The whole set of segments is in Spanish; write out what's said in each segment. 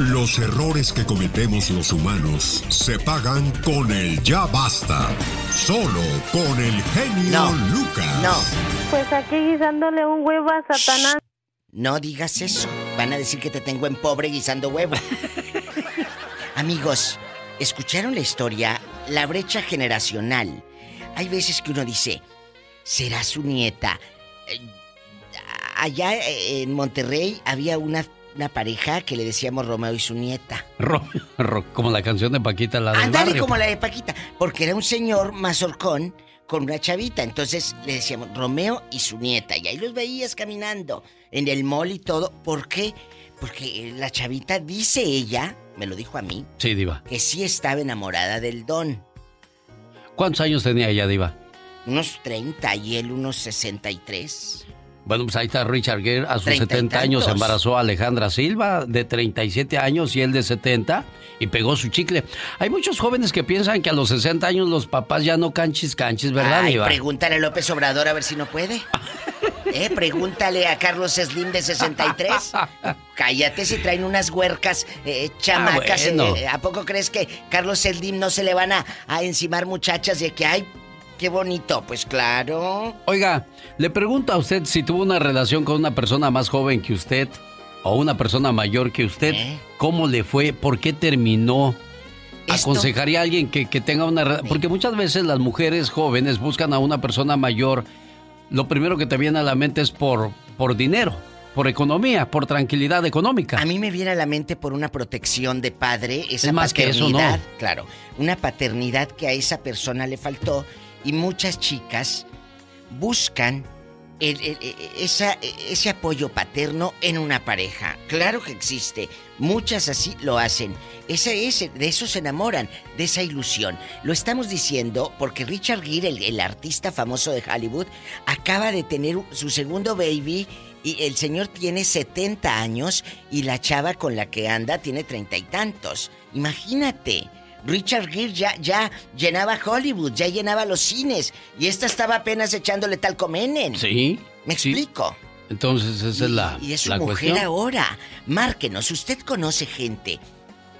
Los errores que cometemos los humanos se pagan con el ya basta. Solo con el genio Lucas. No. Pues aquí guisándole un huevo a Satanás. No digas eso. Van a decir que te tengo en pobre guisando huevo. Amigos, ¿escucharon la historia? La brecha generacional. Hay veces que uno dice, será su nieta. Eh, allá en Monterrey había una una pareja que le decíamos Romeo y su nieta. como la canción de Paquita, la de Ándale como la de Paquita, porque era un señor mazorcón con una chavita, entonces le decíamos Romeo y su nieta, y ahí los veías caminando en el mall y todo. ¿Por qué? Porque la chavita, dice ella, me lo dijo a mí, sí, Diva, que sí estaba enamorada del don. ¿Cuántos años tenía ella, Diva? Unos 30 y él unos 63. Bueno, pues ahí está Richard Gere, a sus 70 años embarazó a Alejandra Silva, de 37 años y él de 70, y pegó su chicle. Hay muchos jóvenes que piensan que a los 60 años los papás ya no canchis canchis, ¿verdad, Ay, pregúntale a López Obrador a ver si no puede. ¿Eh? Pregúntale a Carlos Slim de 63. Cállate si traen unas huercas eh, chamacas. Ah, eh, ¿A poco crees que Carlos Slim no se le van a, a encimar muchachas de que hay qué bonito, pues claro. Oiga, le pregunto a usted si tuvo una relación con una persona más joven que usted o una persona mayor que usted. ¿Eh? ¿Cómo le fue? ¿Por qué terminó? ¿Aconsejaría a alguien que, tenga una... Porque muchas veces las mujeres jóvenes buscan a una persona mayor. Lo primero que te viene a la mente es por, por dinero, por economía, por tranquilidad económica. A mí me viene a la mente por una protección de padre, esa es más paternidad, que eso, ¿no? claro, una paternidad que a esa persona le faltó y muchas chicas buscan ese apoyo paterno en una pareja. Claro que existe. Muchas así lo hacen. Ese, de eso se enamoran, de esa ilusión. Lo estamos diciendo porque Richard Gere, el, el artista famoso de Hollywood, acaba de tener su segundo baby y el señor tiene 70 años y la chava con la que anda tiene treinta y tantos. Imagínate. Richard Gere ya, ya llenaba Hollywood, ya llenaba los cines. Y esta estaba apenas echándole tal comenen. Sí. ¿Me explico? Entonces esa es la. Y es su mujer ahora. Márquenos, usted conoce gente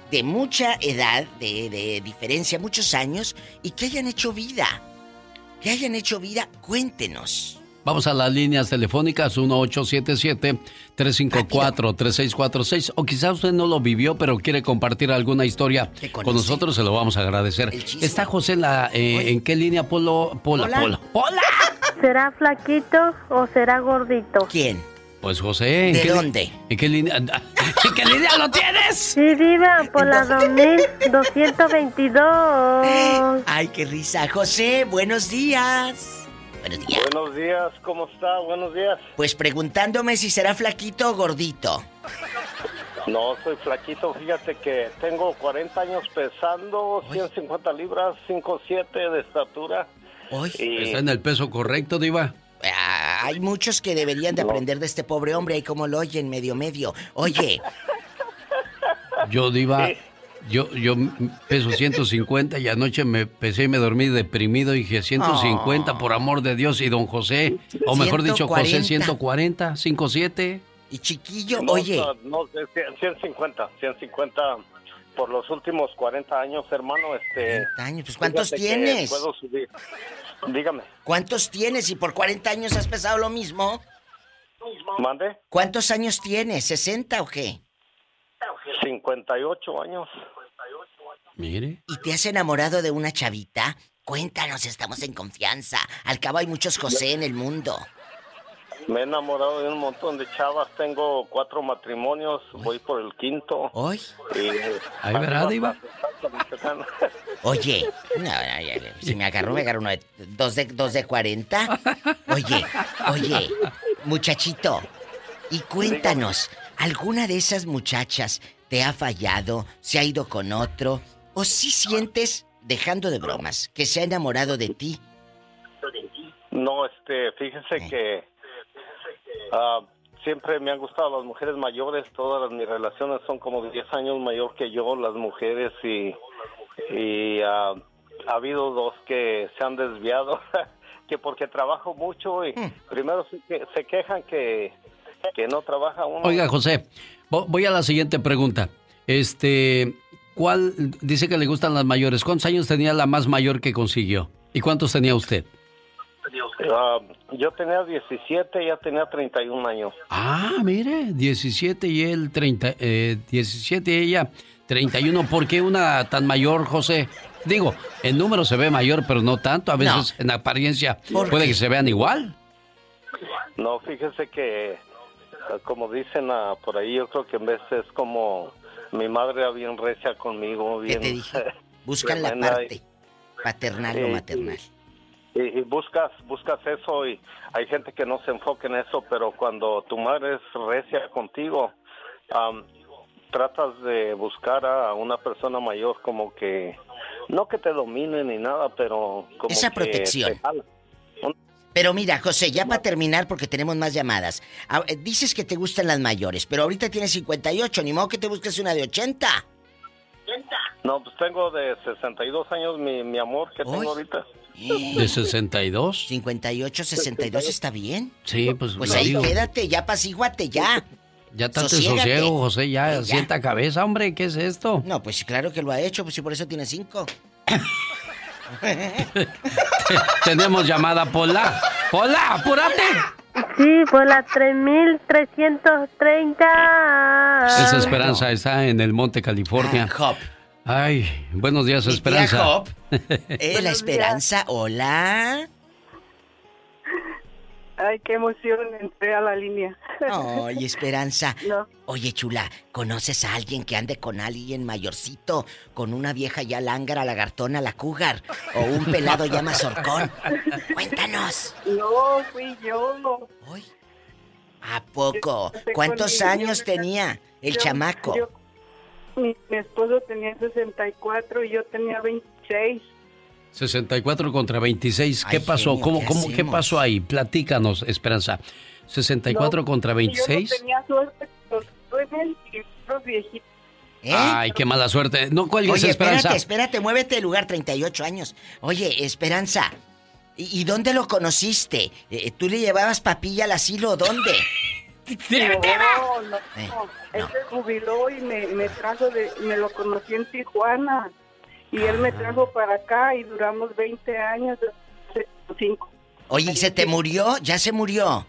de mucha edad, de, de diferencia, muchos años, y que hayan hecho vida. Que hayan hecho vida, cuéntenos. Vamos a las líneas telefónicas 1877-354-3646. O quizás usted no lo vivió, pero quiere compartir alguna historia con nosotros, se lo vamos a agradecer. ¿Está José en, la, eh, en qué línea? Polo, Pola, Hola. Pola. ¿Será flaquito o será gordito? ¿Quién? Pues José, ¿en ¿De dónde? ¿En qué línea? ¿En qué línea lo tienes? Sí, viva por la 2222. Ay, qué risa. José, buenos días. Buenos días. Buenos días, ¿cómo está? Buenos días. Pues preguntándome si será flaquito o gordito. No, soy flaquito. Fíjate que tengo 40 años pesando, 150 libras, 5'7 de estatura. ¿Está en el peso correcto, Diva? Ah, hay muchos que deberían de aprender de este pobre hombre, ahí como lo oyen, medio medio. Oye. Yo, Diva, yo, yo peso 150 y anoche me pesé y me dormí deprimido y dije 150 por amor de Dios y don José, o mejor dicho José 140, 57. Y chiquillo, oye. No, 150, 150 por los últimos 40 años, hermano, este... 40 años, pues ¿cuántos tienes? Puedo subir. Dígame. ¿Cuántos tienes y por 40 años has pesado lo mismo? ¿Mande? ¿Cuántos años tienes? ¿60 o qué? 58 años. Mire. ¿Y te has enamorado de una chavita? Cuéntanos, estamos en confianza. Al cabo hay muchos José en el mundo. Me he enamorado de un montón de chavas. Tengo cuatro matrimonios. Voy por el quinto. ¿Hoy? Ahí verá, Diva. Oye, si me agarró, me agarró uno de dos de, dos de 40. Oye, oye, muchachito, y cuéntanos, ¿alguna de esas muchachas te ha fallado, se ha ido con otro, o si sientes, dejando de bromas, que se ha enamorado de ti? No, este, fíjese eh. que uh, siempre me han gustado las mujeres mayores, todas mis relaciones son como 10 años mayor que yo, las mujeres, y, y uh, ha habido dos que se han desviado, que porque trabajo mucho y mm. primero se, se quejan que, que no trabaja uno. Oiga, José, Voy a la siguiente pregunta. Este, ¿cuál dice que le gustan las mayores? ¿Cuántos años tenía la más mayor que consiguió? ¿Y cuántos tenía usted? Ah, yo tenía 17, ella tenía 31 años. Ah, mire, 17 y él 30, eh, 17 y ella 31. ¿Por qué una tan mayor, José? Digo, en número se ve mayor, pero no tanto. A veces en apariencia puede que se vean igual. No, fíjese que, como dicen ah, por ahí, yo creo que en vez es como mi madre era bien recia conmigo. Bien, ¿Qué te dije? Buscan la parte paternal o maternal. Y, buscas buscas eso y hay gente que no se enfoca en eso, pero cuando tu madre es recia contigo, tratas de buscar a una persona mayor como que no que te domine ni nada, pero como esa protección. Pero mira, José, ya para terminar, porque tenemos más llamadas. Ah, eh, dices que te gustan las mayores, pero ahorita tienes 58, ni modo que te busques una de 80. No, pues tengo de 62 años mi, mi amor que tengo ahorita. ¿De 62? 58, 62 está bien. Sí, pues Pues ahí quédate, ya pasíguate, ya. Ya tanto sosiego, José, ya, sienta cabeza, hombre, ¿qué es esto? No, pues claro que lo ha hecho, pues si por eso tiene cinco. Tenemos llamada, Pola. Pola, apúrate. Sí, por la 3330. Esa esperanza está en el Monte California. Hop. Ay, buenos días, Esperanza. Hop. Eh, la Esperanza, hola. Ay, qué emoción, entré a la línea. Ay, Esperanza. Oye, chula, ¿conoces a alguien que ande con alguien mayorcito? Con una vieja ya lángra, lagartona, la cougar. O un pelado ya mazorcón. Cuéntanos. No, fui yo. ¿Hoy? ¿A poco? ¿Cuántos años tenía el chamaco? mi, mi esposo tenía 64 y yo tenía 26. 64 contra 26. ¿Qué pasó? ¿Cómo, cómo, ¿Qué pasó ahí? Platícanos, Esperanza. 64 contra 26. Yo no tenía suerte, los viejitos. ¿Eh? Ay, qué mala suerte. No cuelgues, Oye, Esperanza. espérate, espérate, muévete el lugar, 38 años. Oye, Esperanza, ¿y, dónde lo conociste? Eh, ¿Tú le llevabas papilla al asilo o dónde? no, no, eh, Él se jubiló y me, me trajo de... Me lo conocí en Tijuana. Y él me trajo para acá y duramos 20 años, Oye, ¿y se te murió? ¿Ya se murió?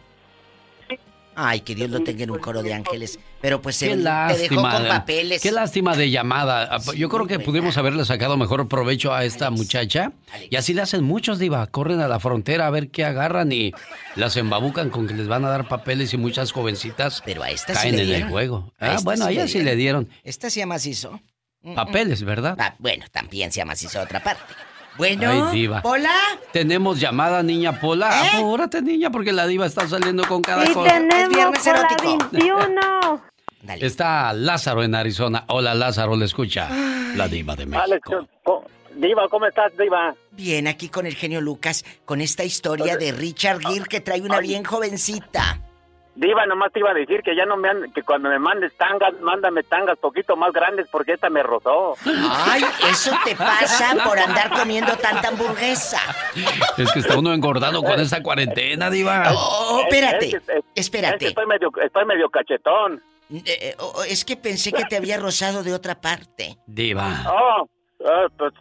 Ay, que Dios lo tenga en un coro de ángeles. Pero pues se te dejó con papeles. Qué lástima de llamada. Yo creo que pudimos haberle sacado mejor provecho a esta muchacha. Y así le hacen muchos, Diva. Corren a la frontera a ver qué agarran y las embabucan con que les van a dar papeles y muchas jovencitas Pero a esta caen sí en el juego. Ah, bueno, a ella sí le dieron. Esta se llama hizo. Papeles, ¿verdad? Ah, bueno, también se llama así otra parte. Bueno, Ay, diva. ¿Pola? Tenemos llamada, niña Pola. ¿Eh? Apúrate, niña, porque la diva está saliendo con cada y cosa. tenemos Pola 21. Dale. Está Lázaro en Arizona. Hola, Lázaro, le escucha. La diva de México. diva, ¿cómo estás, diva? Bien, aquí con el genio Lucas, con esta historia de Richard Gere que trae una bien jovencita. Diva, nomás te iba a decir que ya no me han, que cuando me mandes tangas, mándame tangas poquito más grandes porque esta me rozó. Ay, eso te pasa por andar comiendo tanta hamburguesa. Es que está uno engordado con esa cuarentena, Diva. Oh, espérate, espérate. estoy medio, estoy medio cachetón. Eh, eh, oh, es que pensé que te había rozado de otra parte. Diva. Oh, Ah, pues,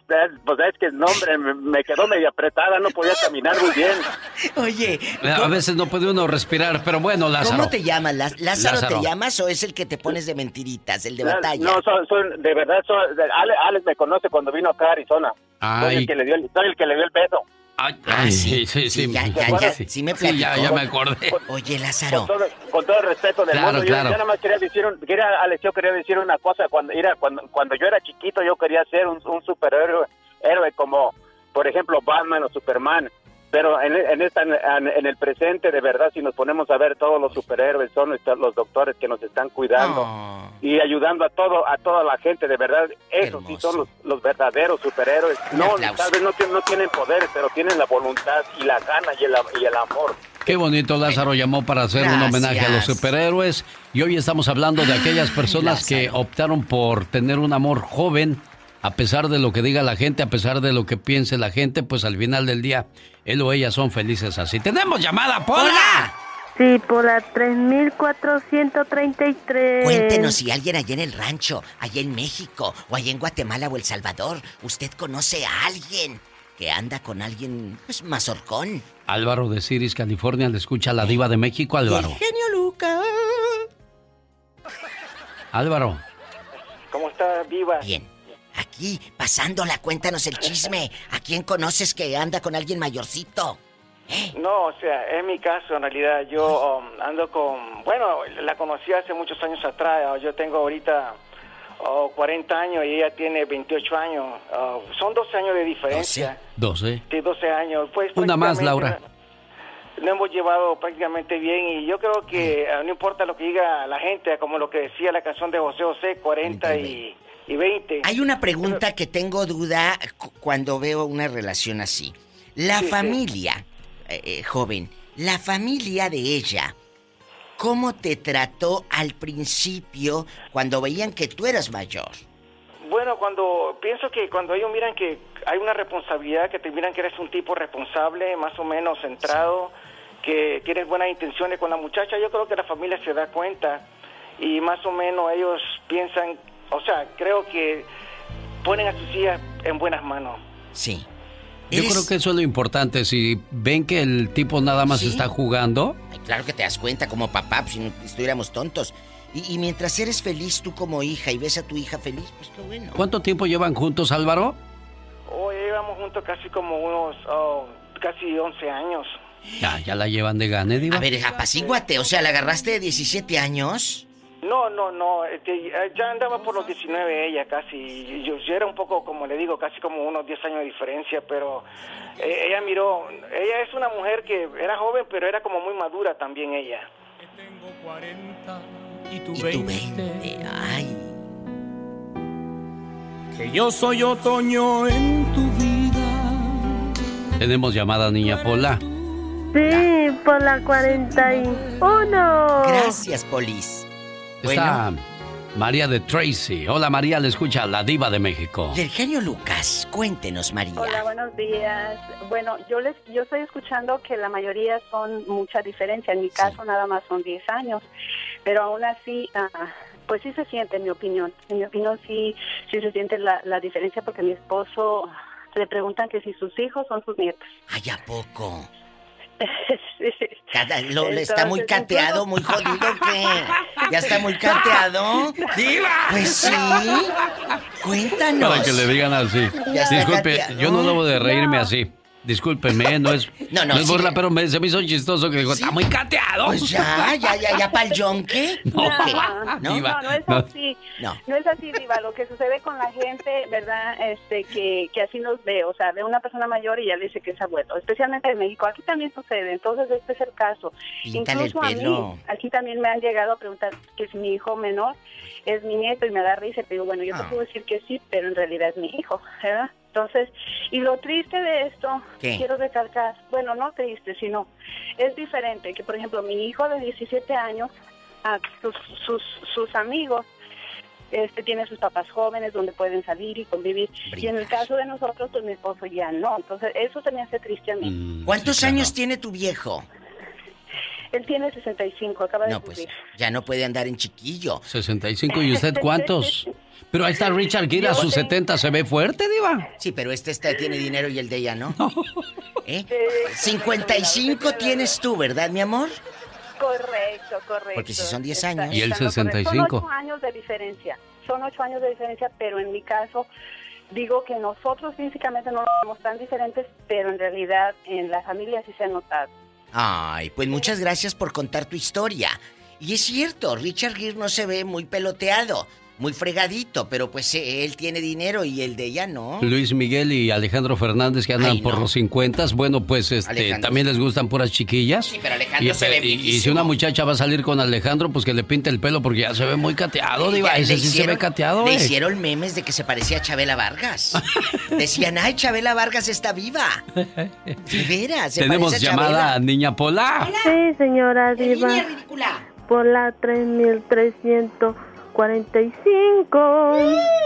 pues, es que el nombre me, quedó medio apretada, no podía caminar muy bien. Oye. A veces no puede uno respirar, pero bueno, Lázaro. ¿Cómo te llamas? ¿Lázaro, te llamas o es el que te pones de mentiritas, el de batalla? No, soy, de verdad, Alex, me conoce cuando vino acá a Arizona. Soy el, que le dio, soy el que le dio el beso. Ay, ah, sí, sí, sí. ya, ya, ya, sí, me platicó. ya, ya me acordé. Oye, Lázaro. Con todo, el respeto del mundo, yo, nada más quería decir, quería, Alex, yo quería decir una cosa. Cuando, era, cuando, cuando yo era chiquito, yo quería ser un, un superhéroe héroe como, por ejemplo, Batman o Superman. Pero en, en, esta, en, el presente, de verdad, si nos ponemos a ver, todos los superhéroes son los doctores que nos están cuidando ah. y ayudando a todo a toda la gente, de verdad. Esos sí son los, verdaderos superhéroes. no, tal vez no, no, tienen poderes, pero tienen la voluntad y la gana y el, y el amor. Qué bonito Lázaro llamó para hacer un homenaje a los superhéroes y hoy estamos hablando de aquellas personas que optaron por tener un amor joven a pesar de lo que diga la gente, a pesar de lo que piense la gente, pues al final del día, él o ella son felices así. ¡Tenemos llamada, Pola! Sí, por la 3433. Cuéntenos si alguien allá en el rancho, allá en México, o allá en Guatemala o El Salvador, usted conoce a alguien que anda con alguien, pues, mazorcón. Álvaro de Ciris, California, le escucha la diva de México, Álvaro. genio Luca. Álvaro. ¿Cómo está, viva? Bien. Aquí, pasándola, cuéntanos el chisme. ¿A quién conoces que anda con alguien mayorcito? ¿Eh? No, o sea, es mi caso en realidad. Yo um, ando con. Bueno, la conocí hace muchos años atrás. Yo tengo ahorita 40 años y ella tiene 28 años. Uh, son 12 años de diferencia. 12. Sí, 12 años. Pues, Una más, Laura. Lo hemos llevado prácticamente bien y yo creo que uh, no importa lo que diga la gente, como lo que decía la canción de José José, 40 y, y 20. Hay una pregunta que tengo duda cuando veo una relación así. La familia, eh, eh, joven, la familia de ella, ¿cómo te trató al principio cuando veían que tú eras mayor? Bueno, cuando pienso que cuando ellos miran que hay una responsabilidad, que te miran que eres un tipo responsable, más o menos centrado, que tienes buenas intenciones con la muchacha, yo creo que la familia se da cuenta y más o menos ellos piensan, o sea, creo que ponen a sus hijas en buenas manos. Sí. Yo creo que eso es lo importante. Si ven que el tipo nada más está jugando. claro que te das cuenta como papá, pues, si no estuviéramos tontos. Y, mientras eres feliz tú como hija y ves a tu hija feliz, pues qué bueno. ¿Cuánto tiempo llevan juntos, Álvaro? Hoy oh, llevamos juntos casi como unos, oh, casi 11 años. Ya, ya la llevan de gane, Diva. A ver, apacíguate, o sea, ¿la agarraste de 17 años? No, no, no, este, ya andaba por los 19 ella casi, yo, era un poco, como le digo, casi como unos 10 años de diferencia, pero eh, ella miró, ella es una mujer que era joven, pero era como muy madura también ella. tengo 40 y tú, y 20. Ay. Que yo soy otoño en tu vida. Tenemos llamada, niña Pola. Sí, por la 41. Gracias, Polis. Está María de Tracy. Hola María, le escucha la diva de México. Del genio Lucas, cuéntenos María. Hola, buenos días. Bueno, yo les, yo estoy escuchando que la mayoría son mucha diferencia. En mi caso nada más son 10 años, pero aún así, ah, pues sí se siente, en mi opinión. En mi opinión sí, sí se siente la, la diferencia porque mi esposo le preguntan que si sus hijos son sus nietos. ¿Ay, a poco? lo, está muy cateado, muy jodido, ¿qué? ¿Ya está muy cateado? ¡Diva! Pues sí. Cuéntanos. Para que le digan así. Disculpe, yo no debo de reírme así. Discúlpeme, no es, no, no, es burla, pero me, se me hizo chistoso que dijo, está muy cateado. Pues ya, ya, ya, ya para el yonque. No, no, no, no, es así. No. no es así, Diva. Lo que sucede con la gente, ¿verdad? Este, que, que así nos ve. O sea, ve una persona mayor y ya le dice que es abuelo. Especialmente en México. Aquí también sucede. Entonces, este es el caso. Incluso a mí, aquí también me han llegado a preguntar que si mi hijo menor es mi nieto y me da risa. Y digo, bueno, yo te ah. puedo decir que sí, pero en realidad es mi hijo, ¿verdad? Entonces, y lo triste de esto, quiero recalcar, bueno, no triste, sino es diferente que, por ejemplo, mi hijo de 17 años, a sus, sus, sus amigos, este tiene sus papás jóvenes donde pueden salir y convivir. Y en el caso de nosotros, pues mi esposo ya no. Entonces, eso se me hace triste a mí. Mm, ¿Cuántos años tiene tu viejo? Él tiene 65, acaba de No, pues ya no puede andar en chiquillo. 65, ¿y usted cuántos? Pero ahí está Richard Gere a sus 70, ¿se ve fuerte, Diva? Sí, pero este, este tiene dinero y el de ella no. ¿Eh? 55 tienes tú, ¿verdad, mi amor? Correcto, correcto. Porque si son 10 años. Y él 65. Son 8 años de diferencia. Son 8 años de diferencia, pero en mi caso digo que nosotros físicamente no somos tan diferentes, pero en realidad en la familia sí se ha notado. Ay, pues muchas gracias por contar tu historia. Y es cierto, Richard Gere no se ve muy peloteado muy fregadito, pero pues eh, él tiene dinero y el de ella no. Luis Miguel y Alejandro Fernández que andan por los 50, bueno, pues este también les gustan puras chiquillas. Sí, pero Alejandro y, se ve y, si una muchacha va a salir con Alejandro, pues que le pinte el pelo porque ya se ve muy cateado, diva, ese sí se ve cateado. Le hicieron memes de que se parecía a Chabela Vargas. Decían, "Ay, Chabela Vargas está viva." De veras, Tenemos llamada a Niña Pola. Sí, señora diva. Por la 3300 45.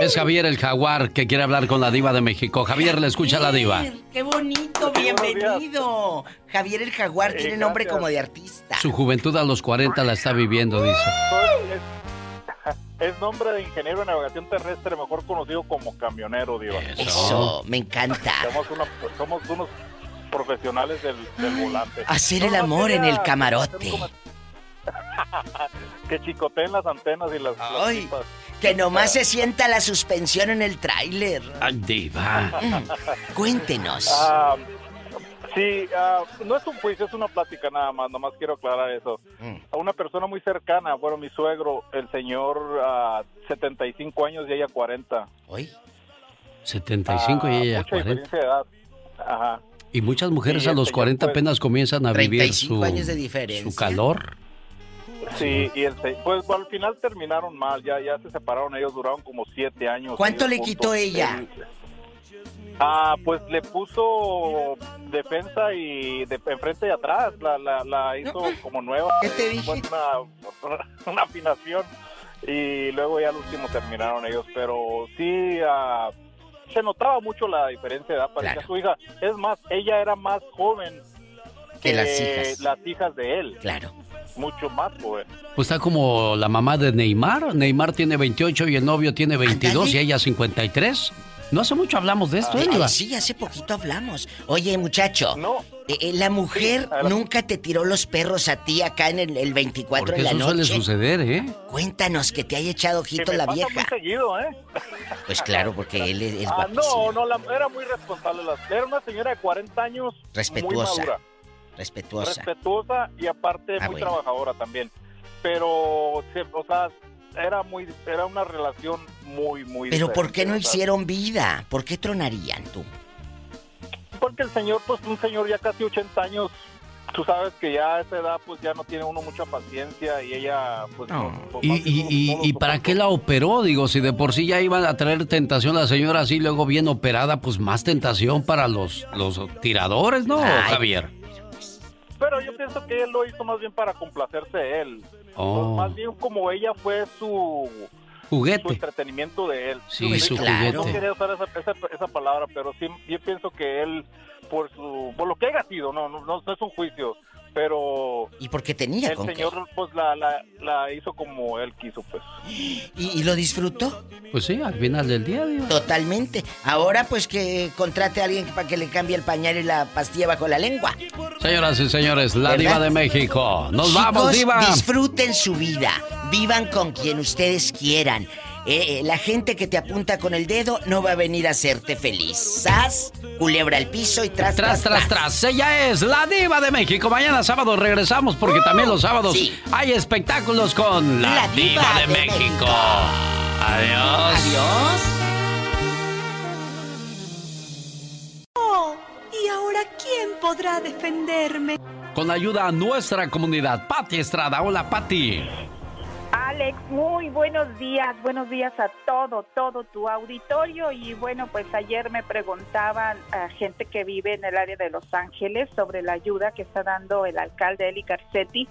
Es Javier el Jaguar que quiere hablar con la diva de México. Javier, le escucha la diva. ¡Qué bonito! ¡Bienvenido! Javier el Jaguar tiene nombre como de artista. Su juventud a los 40 la está viviendo, dice. Es nombre de ingeniero de navegación terrestre, mejor conocido como camionero, diva. Eso, me encanta. Somos, unos profesionales del, volante. Hacer el amor en el camarote. que chicoteen las antenas y las, Ay, que nomás se sienta la suspensión en el tráiler. Diva. Cuéntenos. Ah, sí, ah, no es un juicio, es una plática nada más, nomás quiero aclarar eso. Mm. A una persona muy cercana, bueno, mi suegro, el señor, 75 ah, años y ella 40. ¿Hoy? 75 y ella mucha 40. Diferencia de edad. Ajá. Y muchas mujeres a los 40 pues, apenas comienzan a vivir su, años de diferencia. su calor. Sí, y el, pues al final terminaron mal, ya, ya se separaron, ellos duraron como siete años. ¿Cuánto le quitó ella? ah, pues le puso defensa y de enfrente y atrás, la, la, hizo como nueva. ¿Qué te dije? Una, afinación y luego ya al último terminaron ellos, pero sí... Ah, se notaba mucho la diferencia de edad para su hija. Es más, ella era más joven que, las hijas. Las hijas de él. Claro mucho más joven. Pues está como la mamá de Neymar. Neymar tiene 28 y el novio tiene 22 y ella 53. No hace mucho hablamos de esto, ¿eh, Sí, hace poquito hablamos. Oye, muchacho. No. Eh, eh, la mujer nunca te tiró los perros a ti acá en el, 24 de la eso noche. suele suceder, ¿eh? Cuéntanos que te haya echado ojito la vieja. Muy seguido, ¿eh? Pues claro, porque él es, ah, No, no, era muy responsable. Era una señora de 40 años. Respetuosa. Muy madura. Respetuosa. Respetuosa y aparte ah, muy trabajadora también. Pero, o sea, era muy era una relación muy muy Pero ¿por qué no hicieron vida? ¿Por qué tronarían tú? Porque el señor pues un señor ya casi 80 años tú sabes que ya a esa edad pues ya no tiene uno mucha paciencia y ella pues... pues ¿Y, y, y, para qué la operó? Digo, si de por sí ya iban a traer tentación la señora así, luego bien operada, pues más tentación para los, los tiradores, ¿no, Javier? Pero yo pienso que él lo hizo más bien para complacerse él. Oh. más bien como ella fue su juguete. Su entretenimiento de él. Sí, su juguete. No quería usar esa, esa, palabra, pero sí, yo pienso que él, por su por lo que haya sido, no, no, no es un juicio, pero y porque tenía el señor pues la, la, la, hizo como él quiso pues. ¿Y, lo disfrutó pues sí al final del día totalmente. Ahora pues que contrate a alguien para que le cambie el pañal y la pastilla bajo la lengua. Señoras y señores la diva de México. Nos vamos diva. disfruten su vida. Vivan con quien ustedes quieran eh, eh, la gente que te apunta con el dedo no va a venir a hacerte feliz. ¡Sas! Culebra al piso y tras, tras, tras, tras. Ella es la diva de México. Mañana sábado regresamos porque también los sábados hay espectáculos con la, diva, de, México. Adiós. Adiós. Oh, ¿y ahora quién podrá defenderme? Con ayuda a nuestra comunidad. Pati Estrada. Hola, Pati. Alex, muy buenos días, buenos días a todo, todo tu auditorio y bueno, pues ayer me preguntaban a gente que vive en el área de Los Ángeles sobre la ayuda que está dando el alcalde Eli Garcetti.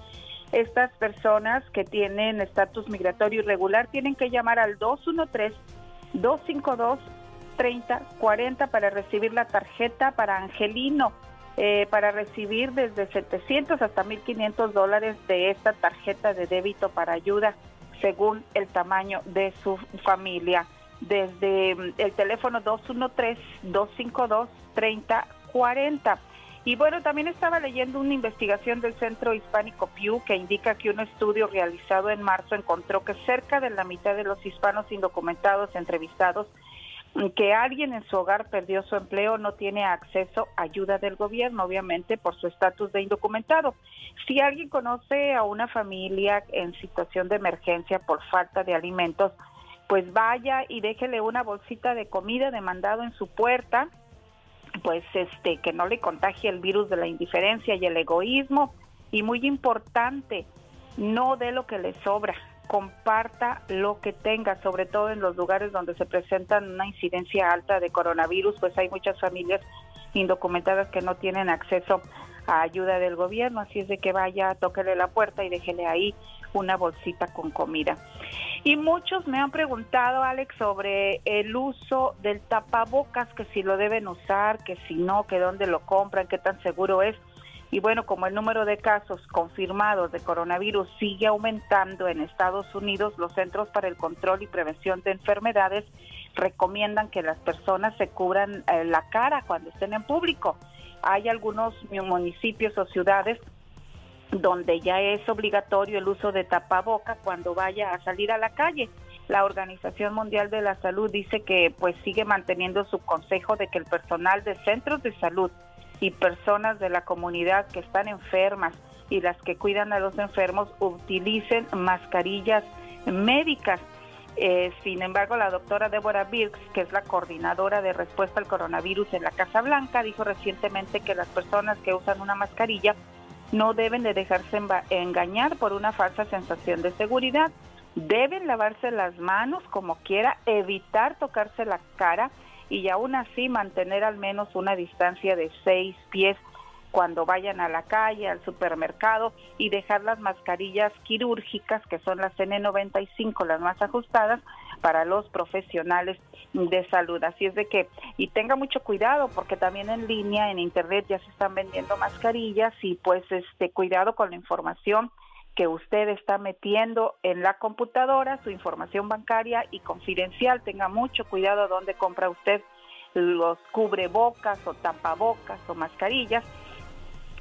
Estas personas que tienen estatus migratorio irregular tienen que llamar al 213-252-3040 para recibir la tarjeta para Angelino eh, para recibir desde 700 hasta 1.500 dólares de esta tarjeta de débito para ayuda según el tamaño de su familia. Desde mm, el teléfono 213-252-3040. Y bueno, también estaba leyendo una investigación del Centro Hispánico Pew que indica que un estudio realizado en marzo encontró que cerca de la mitad de los hispanos indocumentados entrevistados que alguien en su hogar perdió su empleo no tiene acceso a ayuda del gobierno, obviamente por su estatus de indocumentado. Si alguien conoce a una familia en situación de emergencia por falta de alimentos, pues vaya y déjele una bolsita de comida de mandado en su puerta, pues este que no le contagie el virus de la indiferencia y el egoísmo y muy importante, no de lo que le sobra, comparta lo que tenga, sobre todo en los lugares donde se presentan una incidencia alta de coronavirus, pues hay muchas familias indocumentadas que no tienen acceso a ayuda del gobierno, así es de que vaya, tóquele la puerta y déjele ahí una bolsita con comida. Y muchos me han preguntado, Alex, sobre el uso del tapabocas, que si lo deben usar, que si no, que dónde lo compran, qué tan seguro es. Y bueno, como el número de casos confirmados de coronavirus sigue aumentando en Estados Unidos, los Centros para el Control y Prevención de Enfermedades recomiendan que las personas se cubran eh, la cara cuando estén en público. Hay algunos municipios o ciudades donde ya es obligatorio el uso de tapaboca cuando vaya a salir a la calle. La Organización Mundial de la Salud dice que pues sigue manteniendo su consejo de que el personal de centros de salud y personas de la comunidad que están enfermas y las que cuidan a los enfermos utilicen mascarillas médicas. Eh, sin embargo, la doctora Deborah Birks, que es la coordinadora de respuesta al coronavirus en la Casa Blanca, dijo recientemente que las personas que usan una mascarilla no deben de dejarse engañar por una falsa sensación de seguridad. Deben lavarse las manos como quiera, evitar tocarse la cara y aún así mantener al menos una distancia de seis pies cuando vayan a la calle, al supermercado y dejar las mascarillas quirúrgicas, que son las N95, las más ajustadas, para los profesionales de salud. Así es de que, y tenga mucho cuidado, porque también en línea, en internet ya se están vendiendo mascarillas y pues este cuidado con la información que usted está metiendo en la computadora, su información bancaria y confidencial. Tenga mucho cuidado dónde compra usted los cubrebocas o tapabocas o mascarillas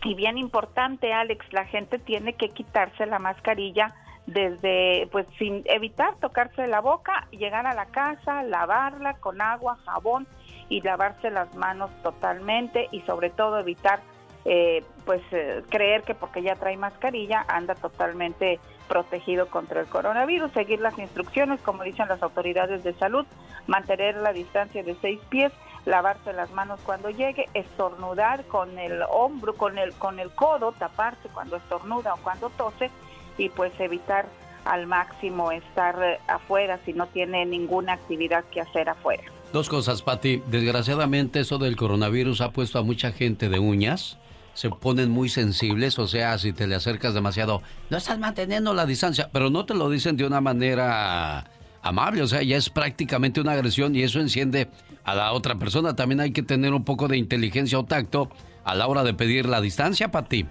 y bien importante, Alex, la gente tiene que quitarse la mascarilla desde, pues sin evitar tocarse la boca, llegar a la casa, lavarla con agua, jabón y lavarse las manos totalmente y sobre todo evitar eh, pues eh, creer que porque ya trae mascarilla anda totalmente protegido contra el coronavirus, seguir las instrucciones como dicen las autoridades de salud, mantener la distancia de seis pies, lavarse las manos cuando llegue, estornudar con el hombro, con el, con el codo, taparse cuando estornuda o cuando tose y pues evitar al máximo estar eh, afuera si no tiene ninguna actividad que hacer afuera. Dos cosas, Patti. Desgraciadamente eso del coronavirus ha puesto a mucha gente de uñas. Se ponen muy sensibles, o sea, si te le acercas demasiado, no estás manteniendo la distancia, pero no te lo dicen de una manera amable, o sea, ya es prácticamente una agresión y eso enciende a la otra persona. También hay que tener un poco de inteligencia o tacto a la hora de pedir la distancia, para ti.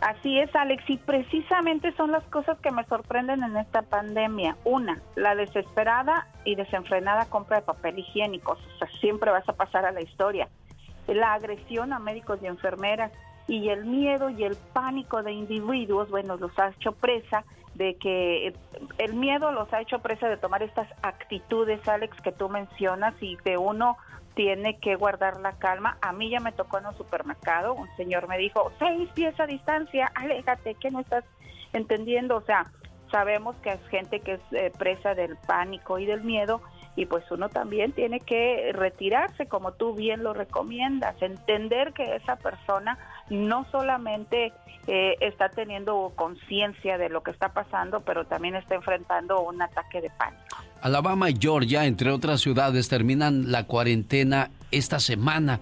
Así es, Alex, y precisamente son las cosas que me sorprenden en esta pandemia. Una, la desesperada y desenfrenada compra de papel higiénico, o sea, siempre vas a pasar a la historia. La agresión a médicos y enfermeras y el miedo y el pánico de individuos, bueno, los ha hecho presa de que el miedo los ha hecho presa de tomar estas actitudes, Alex, que tú mencionas y que uno tiene que guardar la calma. A mí ya me tocó en un supermercado, un señor me dijo, seis pies a distancia, aléjate, que no estás entendiendo. O sea, sabemos que es gente que es eh, presa del pánico y del miedo y pues uno también tiene que retirarse como tú bien lo recomiendas, entender que esa persona no solamente eh, está teniendo conciencia de lo que está pasando, pero también está enfrentando un ataque de pánico. Alabama y Georgia, entre otras ciudades, terminan la cuarentena esta semana.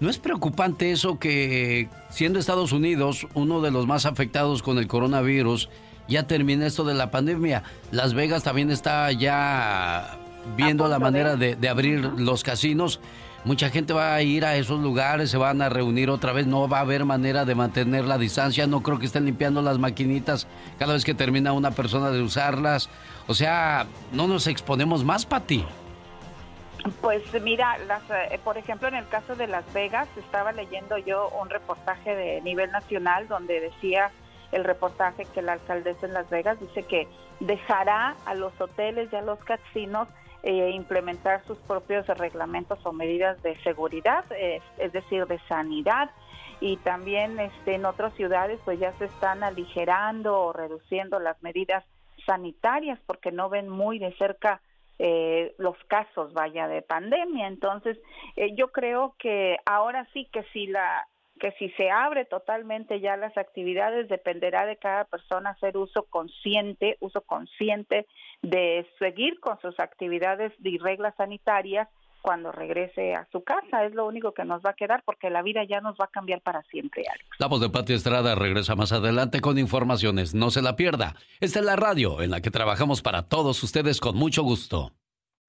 ¿No es preocupante eso que, siendo Estados Unidos uno de los más afectados con el coronavirus, ya termina esto de la pandemia? Las Vegas también está ya viendo la manera de, de abrir los casinos Mucha gente va a ir a esos lugares, se van a reunir otra vez, no va a haber manera de mantener la distancia, no creo que estén limpiando las maquinitas cada vez que termina una persona de usarlas. O sea, no nos exponemos más, Pati. Pues mira, las, eh, por ejemplo, en el caso de Las Vegas, estaba leyendo yo un reportaje de nivel nacional donde decía el reportaje que la alcaldesa en Las Vegas dice que dejará a los hoteles y a los casinos eh, implementar sus propios reglamentos o medidas de seguridad, es decir, de sanidad. Y también este, en otras ciudades pues ya se están aligerando o reduciendo las medidas sanitarias porque no ven muy de cerca eh, los casos, vaya, de pandemia. Entonces, eh, yo creo que ahora sí que si la que si se abre totalmente ya las actividades dependerá de cada persona hacer uso consciente, uso consciente de seguir con sus actividades y reglas sanitarias cuando regrese a su casa. Es lo único que nos va a quedar porque la vida ya nos va a cambiar para siempre, Alex. La voz de Pati Estrada regresa más adelante con informaciones. No se la pierda. Esta es la radio en la que trabajamos para todos ustedes con mucho gusto.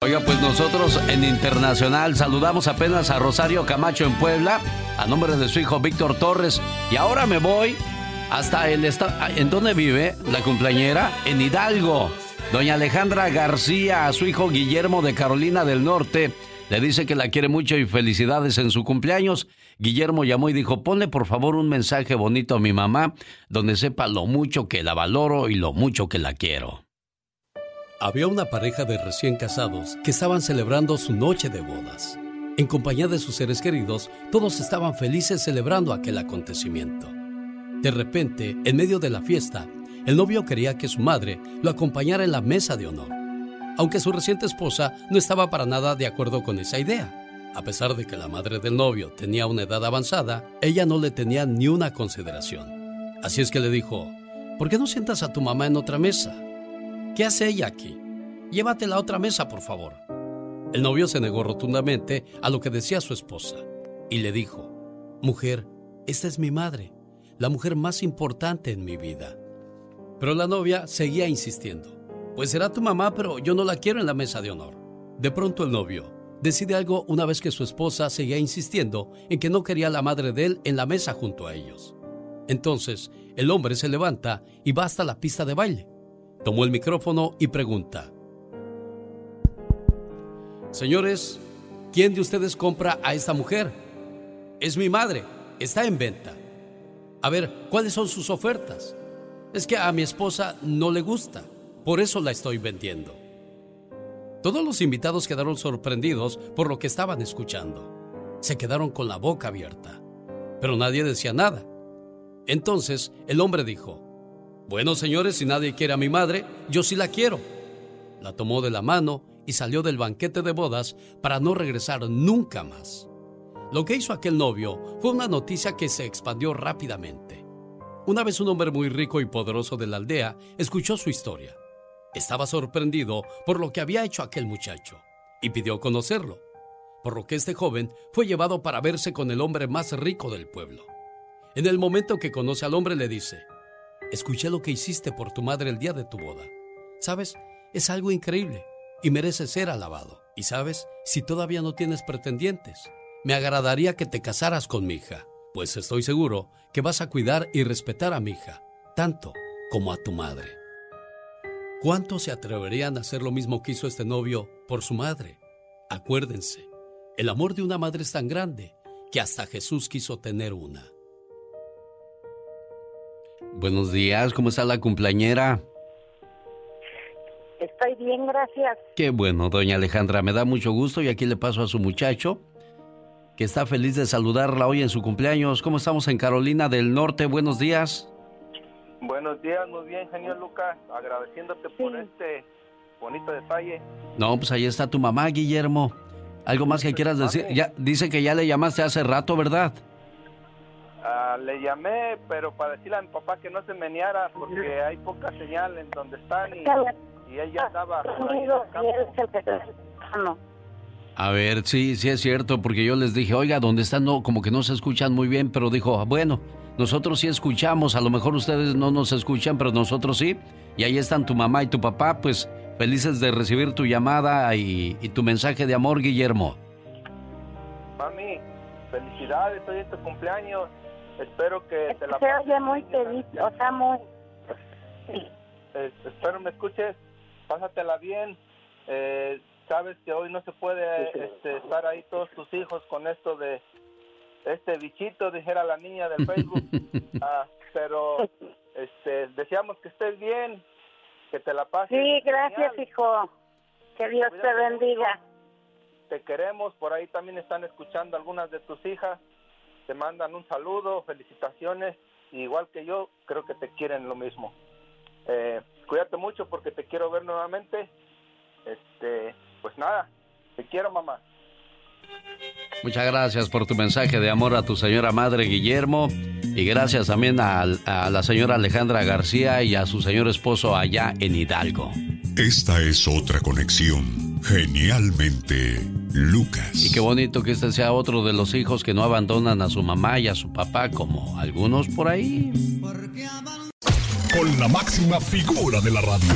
Oiga, pues nosotros en Internacional saludamos apenas a Rosario Camacho en Puebla, a nombre de su hijo Víctor Torres. Y ahora me voy hasta el estado. ¿En dónde vive la cumpleañera? En Hidalgo. Doña Alejandra García, a su hijo Guillermo de Carolina del Norte, le dice que la quiere mucho y felicidades en su cumpleaños. Guillermo llamó y dijo, ponle por favor un mensaje bonito a mi mamá, donde sepa lo mucho que la valoro y lo mucho que la quiero. Había una pareja de recién casados que estaban celebrando su noche de bodas. En compañía de sus seres queridos, todos estaban felices celebrando aquel acontecimiento. De repente, en medio de la fiesta, el novio quería que su madre lo acompañara en la mesa de honor aunque su reciente esposa no estaba para nada de acuerdo con esa idea. A pesar de que la madre del novio tenía una edad avanzada, ella no le tenía ni una consideración. Así es que le dijo, ¿por qué no sientas a tu mamá en otra mesa? ¿Qué hace ella aquí? Llévatela a otra mesa, por favor. El novio se negó rotundamente a lo que decía su esposa y le dijo, Mujer, esta es mi madre, la mujer más importante en mi vida. Pero la novia seguía insistiendo. Pues será tu mamá, pero yo no la quiero en la mesa de honor. De pronto el novio decide algo una vez que su esposa seguía insistiendo en que no quería a la madre de él en la mesa junto a ellos. Entonces, el hombre se levanta y va hasta la pista de baile. Tomó el micrófono y pregunta, Señores, ¿quién de ustedes compra a esta mujer? Es mi madre, está en venta. A ver, ¿cuáles son sus ofertas? Es que a mi esposa no le gusta. Por eso la estoy vendiendo. Todos los invitados quedaron sorprendidos por lo que estaban escuchando. Se quedaron con la boca abierta, pero nadie decía nada. Entonces el hombre dijo, bueno señores, si nadie quiere a mi madre, yo sí la quiero. La tomó de la mano y salió del banquete de bodas para no regresar nunca más. Lo que hizo aquel novio fue una noticia que se expandió rápidamente. Una vez un hombre muy rico y poderoso de la aldea escuchó su historia estaba sorprendido por lo que había hecho aquel muchacho y pidió conocerlo, por lo que este joven fue llevado para verse con el hombre más rico del pueblo. En el momento que conoce al hombre le dice, escuché lo que hiciste por tu madre el día de tu boda. ¿Sabes? Es algo increíble y merece ser alabado. Y sabes, si todavía no tienes pretendientes, me agradaría que te casaras con mi hija, pues estoy seguro que vas a cuidar y respetar a mi hija, tanto como a tu madre. ¿Cuántos se atreverían a hacer lo mismo que hizo este novio por su madre? Acuérdense, el amor de una madre es tan grande que hasta Jesús quiso tener una. Buenos días, ¿cómo está la cumpleañera? Estoy bien, gracias. Qué bueno, doña Alejandra, me da mucho gusto y aquí le paso a su muchacho, que está feliz de saludarla hoy en su cumpleaños. ¿Cómo estamos en Carolina del Norte? Buenos días. Buenos días, muy bien, genial Lucas, agradeciéndote por este bonito detalle. No, pues ahí está tu mamá, Guillermo. ¿Algo más que quieras decir? Ya dice que ya le llamaste hace rato, ¿verdad? Ah, le llamé, pero para decirle a mi papá que no se meneara porque hay poca señal en donde están y, y ella estaba. A ver, sí, sí es cierto, porque yo les dije, oiga, ¿dónde están? No, como que no se escuchan muy bien, pero dijo, bueno, nosotros sí escuchamos, a lo mejor ustedes no nos escuchan, pero nosotros sí. Y ahí están tu mamá y tu papá, pues felices de recibir tu llamada y, tu mensaje de amor, Guillermo. Mami, felicidades, hoy es tu cumpleaños. Espero que te la Se oye muy feliz, o sea, muy... Eh, espero me escuches, pásatela bien. Eh, sabes que hoy no se puede este, estar ahí todos tus hijos con esto de este bichito, dijera la niña del Facebook. Ah, pero este, deseamos que estés bien, que te la pases. Sí, gracias, hijo. Que Dios te bendiga. Te queremos, por ahí también están escuchando algunas de tus hijas. Te mandan un saludo, felicitaciones. igual que yo, creo que te quieren lo mismo. Eh, cuídate mucho porque te quiero ver nuevamente. Este, pues nada, te quiero, mamá. Muchas gracias por tu mensaje de amor a tu señora madre Guillermo y gracias también a, la señora Alejandra García y a su señor esposo allá en Hidalgo. Esta es otra conexión, genialmente Lucas. Y qué bonito que este sea otro de los hijos que no abandonan a su mamá y a su papá como algunos por ahí. Con la máxima figura de la radio,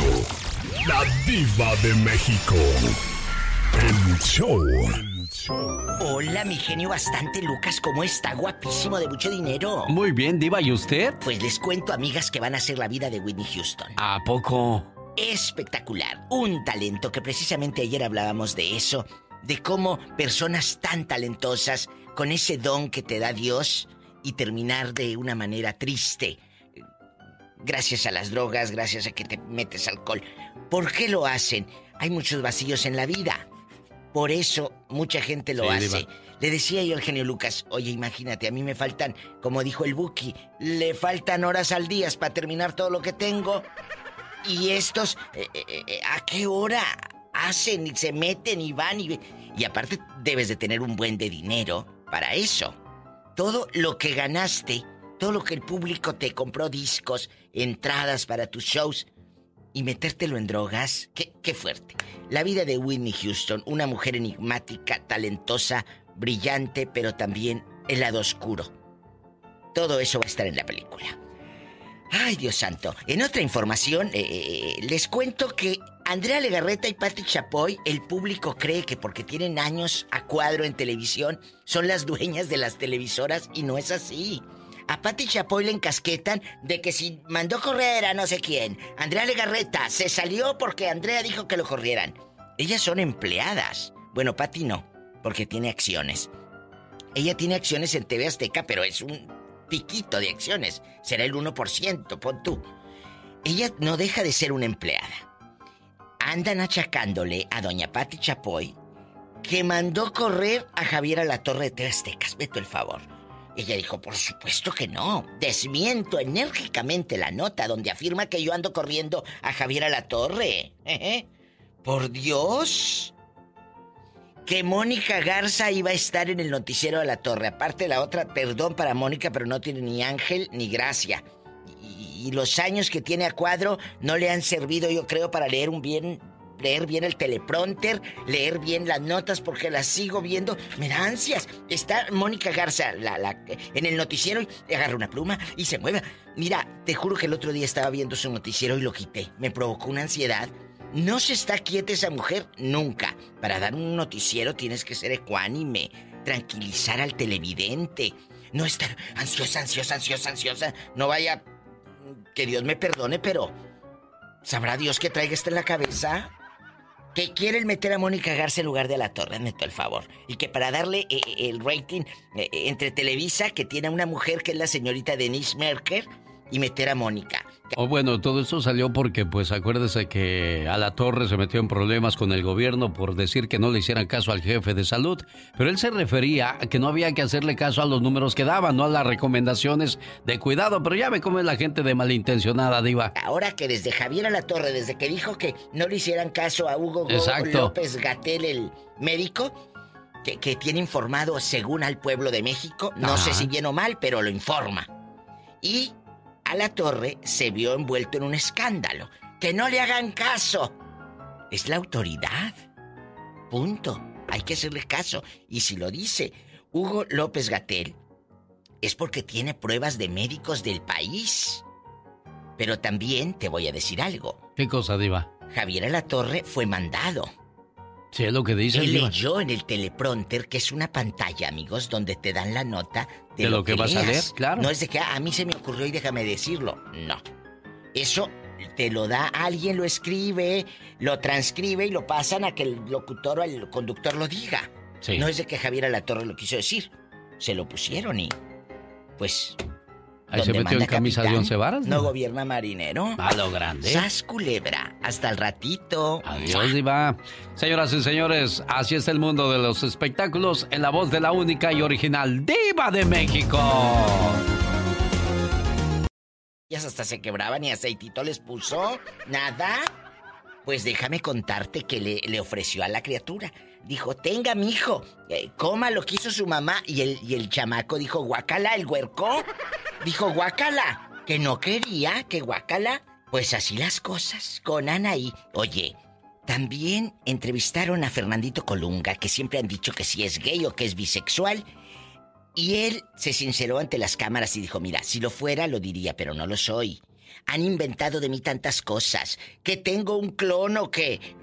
la diva de México. El show. Hola, mi genio bastante Lucas, ¿cómo está? Guapísimo, de mucho dinero. Muy bien, Diva, ¿y usted? Pues les cuento, amigas, que van a ser la vida de Whitney Houston. ¿A poco? Espectacular. Un talento que precisamente ayer hablábamos de eso, de cómo personas tan talentosas, con ese don que te da Dios, y terminar de una manera triste. Gracias a las drogas, gracias a que te metes alcohol. ¿Por qué lo hacen? Hay muchos vacíos en la vida. Por eso mucha gente lo hace. Le decía yo al genio Lucas, oye, imagínate, a mí me faltan, como dijo el Buki, le faltan horas al día para terminar todo lo que tengo. Y estos, eh, eh, eh, ¿a qué hora hacen y se meten y van y... Y aparte debes de tener un buen de dinero para eso. Todo lo que ganaste, todo lo que el público te compró discos, entradas para tus shows, y metértelo en drogas, qué, qué fuerte. La vida de Whitney Houston, una mujer enigmática, talentosa, brillante, pero también el lado oscuro. Todo eso va a estar en la película. Ay, Dios santo. En otra información, eh, eh, les cuento que Andrea Legarreta y Patti Chapoy, el público cree que porque tienen años a cuadro en televisión, son las dueñas de las televisoras y no es así. A Patti Chapoy le encasquetan de que si mandó correr a no sé quién, Andrea Legarreta se salió porque Andrea dijo que lo corrieran. Ellas son empleadas. Bueno, Patti no, porque tiene acciones. Ella tiene acciones en TV Azteca, pero es un piquito de acciones. Será el 1%, pon tú. Ella no deja de ser una empleada. Andan achacándole a doña Patti Chapoy que mandó correr a Javier a la Torre de Aztecas. Vete el favor. Ella dijo, por supuesto que no. Desmiento enérgicamente la nota donde afirma que yo ando corriendo a Javier a la torre. Por Dios. Que Mónica Garza iba a estar en el noticiero de la torre. Aparte la otra, perdón para Mónica, pero no tiene ni ángel ni gracia. Y, los años que tiene a cuadro no le han servido, yo creo, para leer un bien leer bien el teleprompter, leer bien las notas porque las sigo viendo. Me da ansias. Está Mónica Garza en el noticiero y agarra una pluma y se mueve. Mira, te juro que el otro día estaba viendo su noticiero y lo quité. Me provocó una ansiedad. No se está quieta esa mujer nunca. Para dar un noticiero tienes que ser ecuánime, tranquilizar al televidente. No estar ansiosa, ansiosa, ansiosa, ansiosa. No vaya... Que Dios me perdone, pero... ¿Sabrá Dios que traiga esto en la cabeza? que quieren meter a Mónica Garza en lugar de la torre, neto el favor. Y que para darle eh, eh, el rating eh, entre Televisa, que tiene a una mujer que es la señorita Denise Merker, y meter a Mónica. Oh, bueno, todo esto salió porque, pues, acuérdese que a la torre se metió en problemas con el gobierno por decir que no le hicieran caso al jefe de salud. Pero él se refería a que no había que hacerle caso a los números que daban, no a las recomendaciones de cuidado. Pero ya ve cómo es la gente de malintencionada, Diva. Ahora que desde Javier a la torre, desde que dijo que no le hicieran caso a Hugo López Gatel, el médico, que, que, tiene informado según al pueblo de México, no sé si bien o mal, pero lo informa. Y a la torre se vio envuelto en un escándalo. Que no le hagan caso. Es la autoridad. Punto. Hay que hacerle caso. Y si lo dice Hugo López Gatel, es porque tiene pruebas de médicos del país. Pero también te voy a decir algo. ¿Qué cosa, Diva? Javier La Torre fue mandado. Sí, es lo que dice. Él leyó en el teleprompter, que es una pantalla, amigos, donde te dan la nota de, lo, que, vas a leer, claro. No es de que ah, a mí se me ocurrió y déjame decirlo. No. Eso te lo da alguien, lo escribe, lo transcribe y lo pasan a que el locutor o el conductor lo diga. No es de que Javier Alatorre lo quiso decir. Se lo pusieron y. Pues Ahí se metió en camisa de once varas. ¿no? gobierna marinero. A lo grande. Sas culebra. Hasta el ratito. Adiós, Diva. Señoras y señores, así es el mundo de los espectáculos en la voz de la única y original Diva de México. Ya hasta se quebraban y aceitito les puso. ¿Nada? Pues déjame contarte que le, le ofreció a la criatura dijo, tenga mi hijo, eh, coma lo que hizo su mamá. Y el, y el chamaco dijo, guacala, el huerco. Dijo, guacala, que no quería, que guacala. Pues así las cosas, con Anaí. Oye, También entrevistaron a Fernandito Colunga, que siempre han dicho que si es gay o que es bisexual. Y él se sinceró ante las cámaras y dijo, mira, si lo fuera lo diría, pero no lo soy. Han inventado de mí tantas cosas, que tengo un clono que...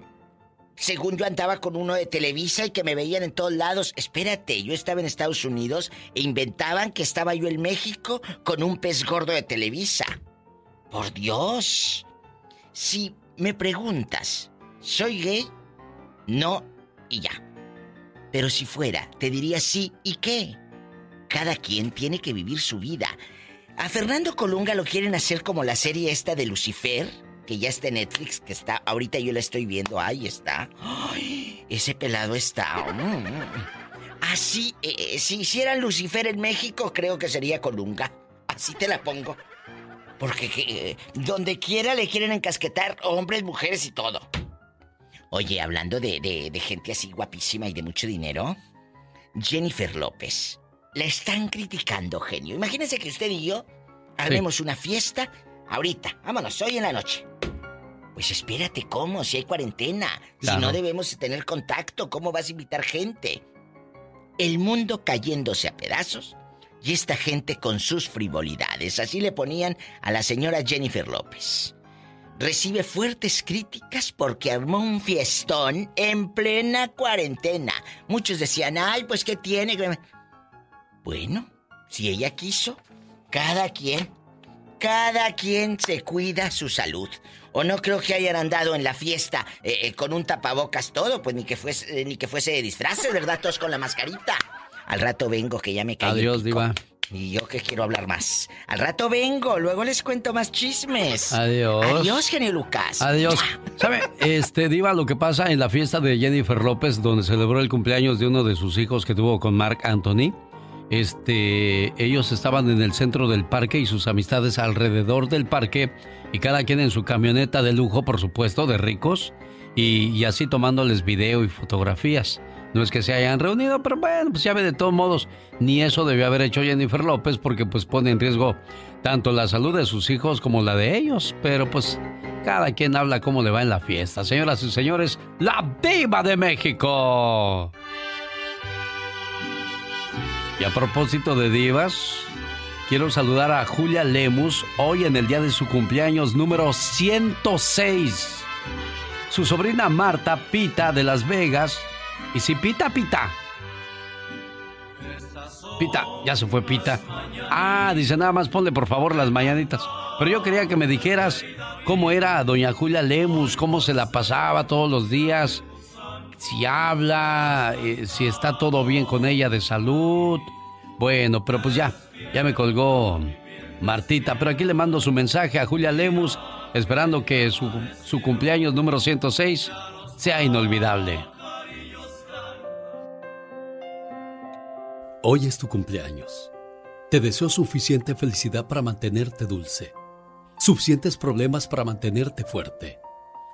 Según yo andaba con uno de Televisa y que me veían en todos lados. Espérate, yo estaba en Estados Unidos e inventaban que estaba yo en México con un pez gordo de Televisa. Por Dios. Si me preguntas, ¿soy gay? No y ya. Pero si fuera, te diría sí y qué. Cada quien tiene que vivir su vida. A Fernando Colunga lo quieren hacer como la serie esta de Lucifer, que ya está en Netflix, que está, ahorita yo la estoy viendo, ahí está. ese pelado está. Mm. Así, eh, eh, si hicieran Lucifer en México, creo que sería Colunga. Así te la pongo. Porque eh, donde quiera le quieren encasquetar hombres, mujeres y todo. Oye, hablando de, de gente así guapísima y de mucho dinero, Jennifer López la están criticando, genio. Imagínense que usted y yo armemos una fiesta ahorita. Vámonos, hoy en la noche. Pues espérate, ¿cómo? Si hay cuarentena. Si no debemos tener contacto, ¿cómo vas a invitar gente? El mundo cayéndose a pedazos y esta gente con sus frivolidades. Así le ponían a la señora Jennifer López. Recibe fuertes críticas porque armó un fiestón en plena cuarentena. Muchos decían, ay, pues ¿qué tiene? Bueno, si ella quiso, cada quien, cada quien se cuida su salud. O no creo que hayan andado en la fiesta eh, eh, con un tapabocas todo, pues ni que fuese, eh, ni que fuese de disfraces, ¿verdad? Todos con la mascarita. Al rato vengo, que ya me caí. Adiós, Diva. Y yo que quiero hablar más. Al rato vengo, luego les cuento más chismes. Adiós. Adiós, genio Lucas. Adiós. ¿Sabe, este, Diva, lo que pasa en la fiesta de Jennifer López, donde celebró el cumpleaños de uno de sus hijos que tuvo con Mark Anthony? Este, ellos estaban en el centro del parque y sus amistades alrededor del parque y cada quien en su camioneta de lujo, por supuesto, de ricos, y, así tomándoles video y fotografías. No es que se hayan reunido, pero bueno, pues ya ve de todos modos, ni eso debió haber hecho Jennifer López porque pues pone en riesgo tanto la salud de sus hijos como la de ellos, pero pues cada quien habla cómo le va en la fiesta. Señoras y señores, la diva de México. A propósito de divas, quiero saludar a Julia Lemus hoy en el día de su cumpleaños número 106. Su sobrina Marta Pita de Las Vegas. Y si Pita, Pita. Pita, ya se fue Pita. Ah, dice nada más ponle por favor las mañanitas. Pero yo quería que me dijeras cómo era doña Julia Lemus, cómo se la pasaba todos los días si habla, eh, si está todo bien con ella de salud. Bueno, pero pues ya, ya me colgó Martita. Pero aquí le mando su mensaje a Julia Lemus, esperando que su, su cumpleaños número 106 sea inolvidable. Hoy es tu cumpleaños. Te deseo suficiente felicidad para mantenerte dulce, suficientes problemas para mantenerte fuerte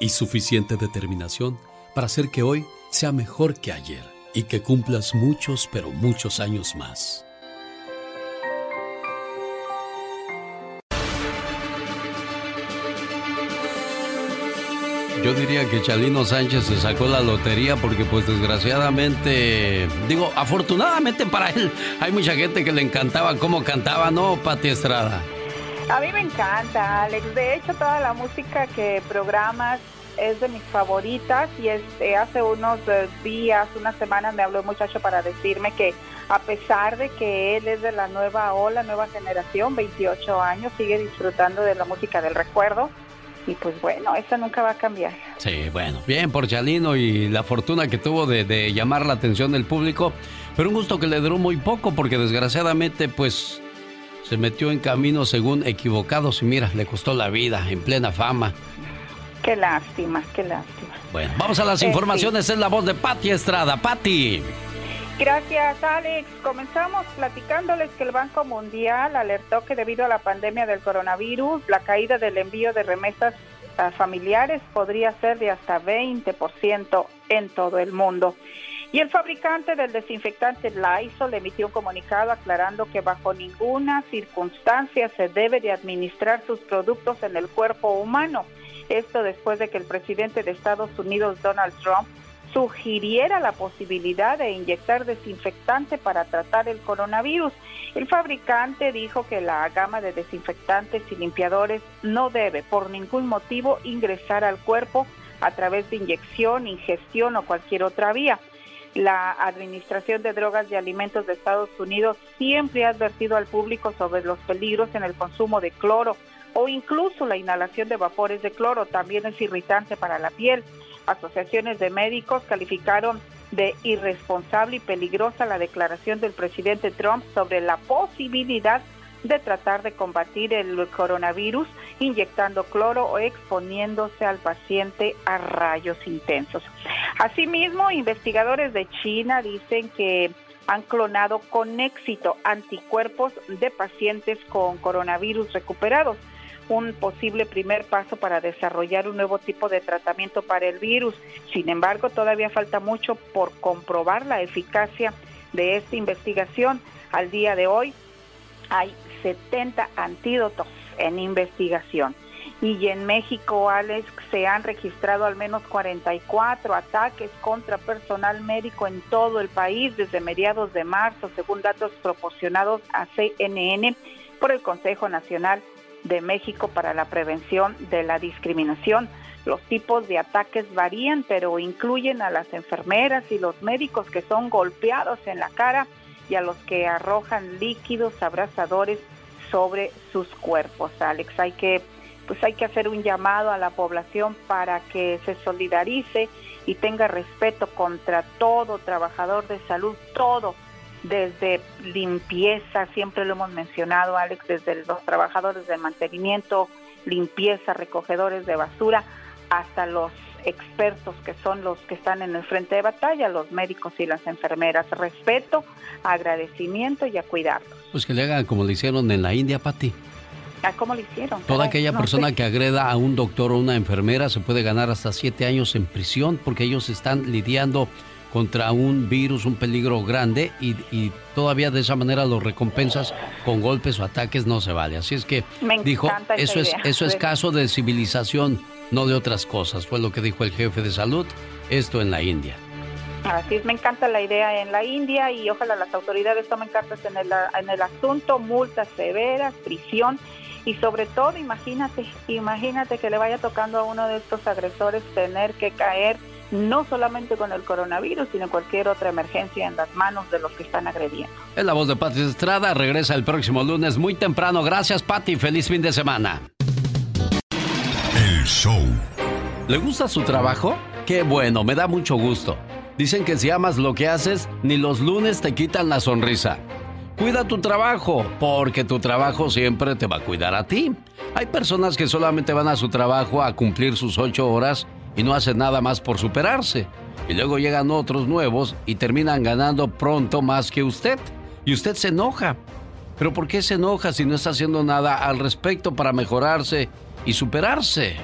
y suficiente determinación para hacer que hoy sea mejor que ayer y que cumplas muchos, pero muchos años más. Yo diría que Chalino Sánchez se sacó la lotería porque pues desgraciadamente, digo, afortunadamente para él, hay mucha gente que le encantaba cómo cantaba, ¿no, Pati Estrada? A mí me encanta, Alex. De hecho, toda la música que programas es de mis favoritas y este, hace unos eh, días, unas semanas me habló un muchacho para decirme que a pesar de que él es de la nueva ola, nueva generación, 28 años, sigue disfrutando de la música del recuerdo. Y pues bueno, eso nunca va a cambiar. Sí, bueno, bien por Chalino y la fortuna que tuvo de, de llamar la atención del público, pero un gusto que le duró muy poco porque desgraciadamente pues se metió en caminos según equivocados y mira, le costó la vida en plena fama. Qué lástima, qué lástima. Bueno, vamos a las informaciones. Es la voz de Patti Estrada. Patti. Gracias, Alex. Comenzamos platicándoles que el Banco Mundial alertó que debido a la pandemia del coronavirus, la caída del envío de remesas a familiares podría ser de hasta 20% en todo el mundo. Y el fabricante del desinfectante Lysol emitió un comunicado aclarando que bajo ninguna circunstancia se debe de administrar sus productos en el cuerpo humano. Esto después de que el presidente de Estados Unidos, Donald Trump, sugiriera la posibilidad de inyectar desinfectante para tratar el coronavirus. El fabricante dijo que la gama de desinfectantes y limpiadores no debe por ningún motivo ingresar al cuerpo a través de inyección, ingestión o cualquier otra vía. La Administración de Drogas y Alimentos de Estados Unidos siempre ha advertido al público sobre los peligros en el consumo de cloro o incluso la inhalación de vapores de cloro. También es irritante para la piel. Asociaciones de médicos calificaron de irresponsable y peligrosa la declaración del presidente Trump sobre la posibilidad de tratar de combatir el coronavirus inyectando cloro o exponiéndose al paciente a rayos intensos. Asimismo, investigadores de China dicen que han clonado con éxito anticuerpos de pacientes con coronavirus recuperados un posible primer paso para desarrollar un nuevo tipo de tratamiento para el virus. Sin embargo, todavía falta mucho por comprobar la eficacia de esta investigación. Al día de hoy hay 70 antídotos en investigación. Y en México, Alex, se han registrado al menos 44 ataques contra personal médico en todo el país desde mediados de marzo, según datos proporcionados a CNN por el Consejo Nacional de México para la Prevención de la Discriminación. Los tipos de ataques varían, pero incluyen a las enfermeras y los médicos que son golpeados en la cara y a los que arrojan líquidos abrasadores sobre sus cuerpos. Alex, hay que pues hay que hacer un llamado a la población para que se solidarice y tenga respeto contra todo trabajador de salud, todo desde limpieza, siempre lo hemos mencionado, Alex, desde los trabajadores de mantenimiento, limpieza, recogedores de basura, hasta los expertos que son los que están en el frente de batalla, los médicos y las enfermeras. Respeto, agradecimiento y a cuidarlos. Pues que le hagan como le hicieron en la India, Pati. ¿A cómo le hicieron? Toda aquella persona que agreda a un doctor o una enfermera se puede ganar hasta siete años en prisión porque ellos están lidiando contra un virus, un peligro grande y, todavía de esa manera los recompensas con golpes o ataques no se vale. Así es que dijo, eso es, eso es caso de civilización, no de otras cosas, fue lo que dijo el jefe de salud, esto en la India. Así es, me encanta la idea en la India y ojalá las autoridades tomen cartas en el, en el asunto, multas severas, prisión y sobre todo imagínate, imagínate que le vaya tocando a uno de estos agresores tener que caer no solamente con el coronavirus, sino cualquier otra emergencia en las manos de los que están agrediendo. Es la voz de Pati Estrada, regresa el próximo lunes muy temprano. Gracias Pati, feliz fin de semana. Show. ¿Le gusta su trabajo? Qué bueno, me da mucho gusto. Dicen que si amas lo que haces, ni los lunes te quitan la sonrisa. Cuida tu trabajo, porque tu trabajo siempre te va a cuidar a ti. Hay personas que solamente van a su trabajo a cumplir sus ocho horas y no hacen nada más por superarse. Y luego llegan otros nuevos y terminan ganando pronto más que usted. Y usted se enoja. Pero ¿por qué se enoja si no está haciendo nada al respecto para mejorarse y superarse?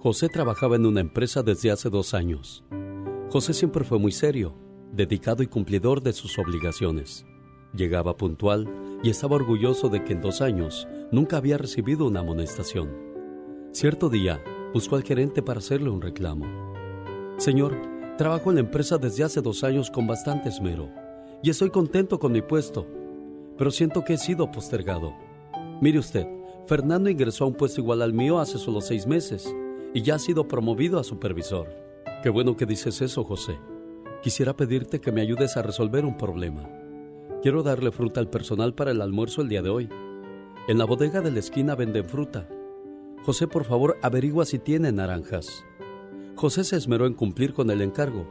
José trabajaba en una empresa desde hace dos años. José siempre fue muy serio, dedicado y cumplidor de sus obligaciones. Llegaba puntual y estaba orgulloso de que en dos años nunca había recibido una amonestación. Cierto día, buscó al gerente para hacerle un reclamo. Señor, trabajo en la empresa desde hace dos años con bastante esmero y estoy contento con mi puesto, pero siento que he sido postergado. Mire usted, Fernando ingresó a un puesto igual al mío hace solo seis meses y ya ha sido promovido a supervisor. Qué bueno que dices eso, José. Quisiera pedirte que me ayudes a resolver un problema. Quiero darle fruta al personal para el almuerzo el día de hoy. En la bodega de la esquina venden fruta José, por favor, averigua si tiene naranjas. José se esmeró en cumplir con el encargo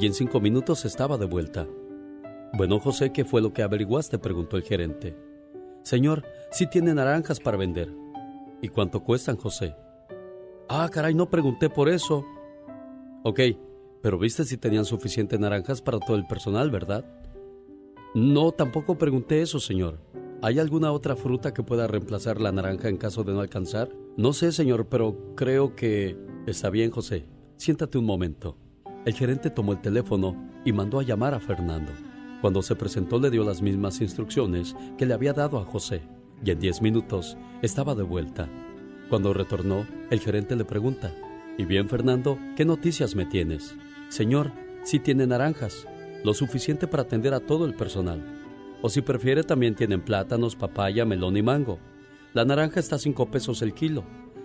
y en cinco minutos estaba de vuelta. Bueno, José, ¿qué fue lo que averiguaste? preguntó el gerente. Señor, sí tiene naranjas para vender. ¿Y cuánto cuestan, José? Ah, caray, no pregunté por eso. Ok, pero viste si tenían suficientes naranjas para todo el personal, ¿verdad? No, tampoco pregunté eso, señor. ¿Hay alguna otra fruta que pueda reemplazar la naranja en caso de no alcanzar? No sé, señor, pero creo que... Está bien, José. Siéntate un momento. El gerente tomó el teléfono y mandó a llamar a Fernando. Cuando se presentó le dio las mismas instrucciones que le había dado a José y en diez minutos estaba de vuelta. Cuando retornó, el gerente le pregunta, ¿Y bien, Fernando, qué noticias me tienes? Señor, sí tiene naranjas, lo suficiente para atender a todo el personal. O si prefiere, también tienen plátanos, papaya, melón y mango. La naranja está a 5 pesos el kilo,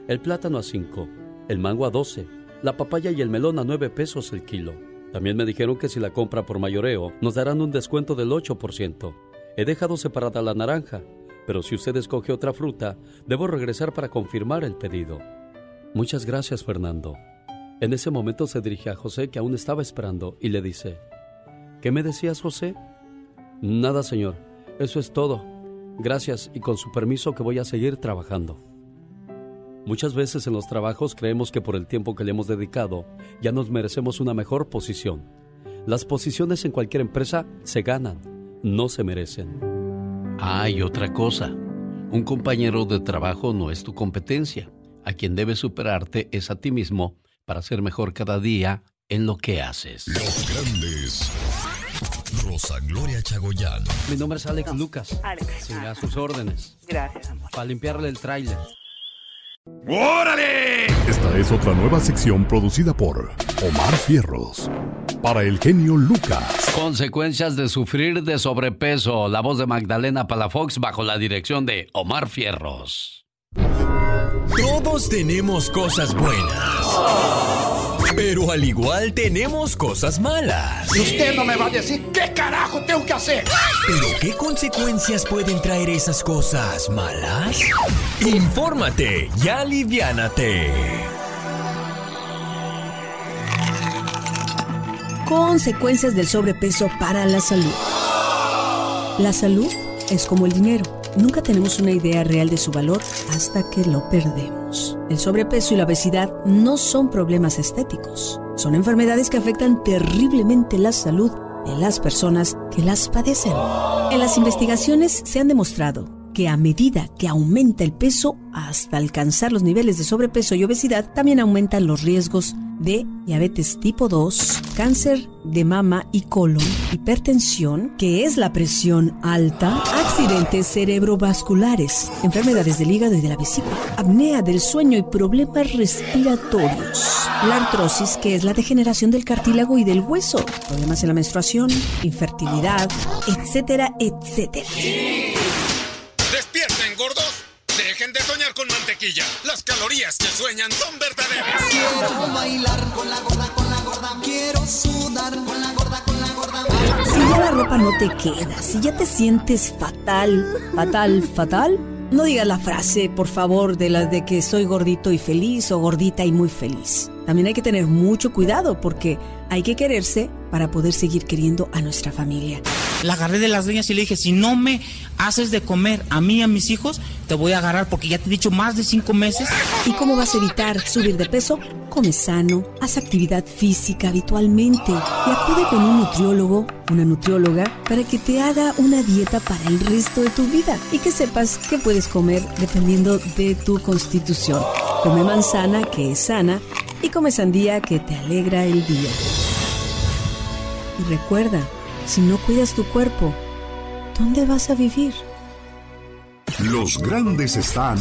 el plátano a 5, el mango a 12, la papaya y el melón a 9 pesos el kilo. También me dijeron que si la compra por mayoreo, nos darán un descuento del 8%. He dejado separada la naranja, pero si usted escoge otra fruta, debo regresar para confirmar el pedido. Muchas gracias, Fernando. En ese momento se dirige a José, que aún estaba esperando, y le dice, ¿Qué me decías, José? Nada, señor. Eso es todo. Gracias y con su permiso que voy a seguir trabajando. Muchas veces en los trabajos creemos que por el tiempo que le hemos dedicado ya nos merecemos una mejor posición. Las posiciones en cualquier empresa se ganan, no se merecen. Hay otra cosa. Un compañero de trabajo no es tu competencia. A quien debes superarte es a ti mismo para ser mejor cada día en lo que haces. Los grandes. Rosa Gloria Chagoyán. Mi nombre es Alex Lucas. Alex. a sus órdenes. Gracias, amor. Para limpiarle el tráiler. ¡Órale! Esta es otra nueva sección producida por Omar Fierros. Para el genio Lucas. Consecuencias de sufrir de sobrepeso. La voz de Magdalena Palafox bajo la dirección de Omar Fierros. Todos tenemos cosas buenas. Pero al igual tenemos cosas malas. Y usted no me va a decir qué carajo tengo que hacer. Pero ¿qué consecuencias pueden traer esas cosas malas? Infórmate y aliviánate. Consecuencias del sobrepeso para la salud. La salud es como el dinero Nunca tenemos una idea real de su valor hasta que lo perdemos. El sobrepeso y la obesidad no son problemas estéticos, son enfermedades que afectan terriblemente la salud de las personas que las padecen. En las investigaciones se han demostrado que a medida que aumenta el peso hasta alcanzar los niveles de sobrepeso y obesidad, también aumentan los riesgos de diabetes tipo 2, cáncer de mama y colon, hipertensión, que es la presión alta, accidentes cerebrovasculares, enfermedades del hígado y de la vesícula, apnea del sueño y problemas respiratorios, la artrosis, que es la degeneración del cartílago y del hueso, problemas en la menstruación, infertilidad, etcétera, etcétera. ¡Despierten, gordos! Dejen de soñar con mantequilla. Las calorías que sueñan son verdaderas. Quiero bailar con la gorda, con la gorda. Quiero sudar con la gorda, con la gorda. Si ya la ropa no te queda, si ya te sientes fatal, fatal, fatal, no digas la frase, por favor, de las de que soy gordito y feliz o gordita y muy feliz. También hay que tener mucho cuidado porque hay que quererse para poder seguir queriendo a nuestra familia. La agarré de las uñas y le dije, si no me haces de comer a mí y a mis hijos, te voy a agarrar porque ya te he dicho más de cinco meses. ¿Y cómo vas a evitar subir de peso? Come sano, haz actividad física habitualmente y acude con un nutriólogo, una nutrióloga, para que te haga una dieta para el resto de tu vida y que sepas qué puedes comer dependiendo de tu constitución. Come manzana, que es sana, y come sandía, que te alegra el día. Y recuerda, si no cuidas tu cuerpo, ¿dónde vas a vivir? Los grandes están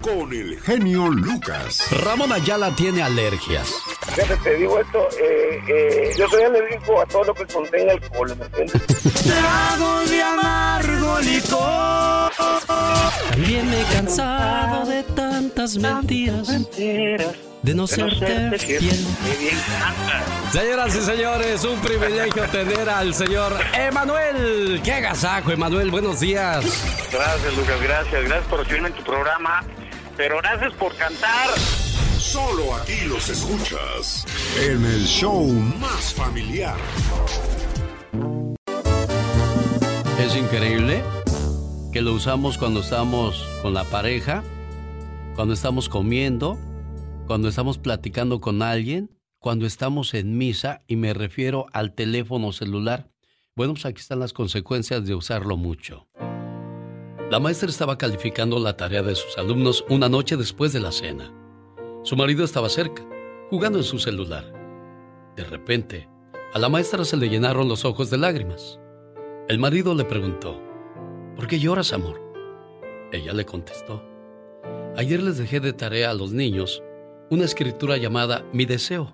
con el genio Lucas. Ramón Ayala tiene alergias. Fíjate, te digo esto, eh, eh, yo soy alérgico a todo lo que contenga alcohol, ¿me entiendes? Trago de amargo licor. También me he cansado de tantas mentiras. Mentiras de no, serte fiel. Señoras y señores, un privilegio tener al señor Emanuel. ¡Qué agasajo, Emanuel! Buenos días. Gracias, Lucas, gracias. Gracias por recibirme en tu programa. Pero gracias por cantar. Solo aquí los escuchas en el show más familiar. Es increíble que lo usamos cuando estamos con la pareja cuando estamos comiendo, cuando estamos platicando con alguien, cuando estamos en misa y me refiero al teléfono celular. Bueno, pues aquí están las consecuencias de usarlo mucho. La maestra estaba calificando la tarea de sus alumnos una noche después de la cena. Su marido estaba cerca, jugando en su celular. De repente, a la maestra se le llenaron los ojos de lágrimas. El marido le preguntó, ¿por qué lloras, amor? Ella le contestó, ayer les dejé de tarea a los niños una escritura llamada Mi deseo.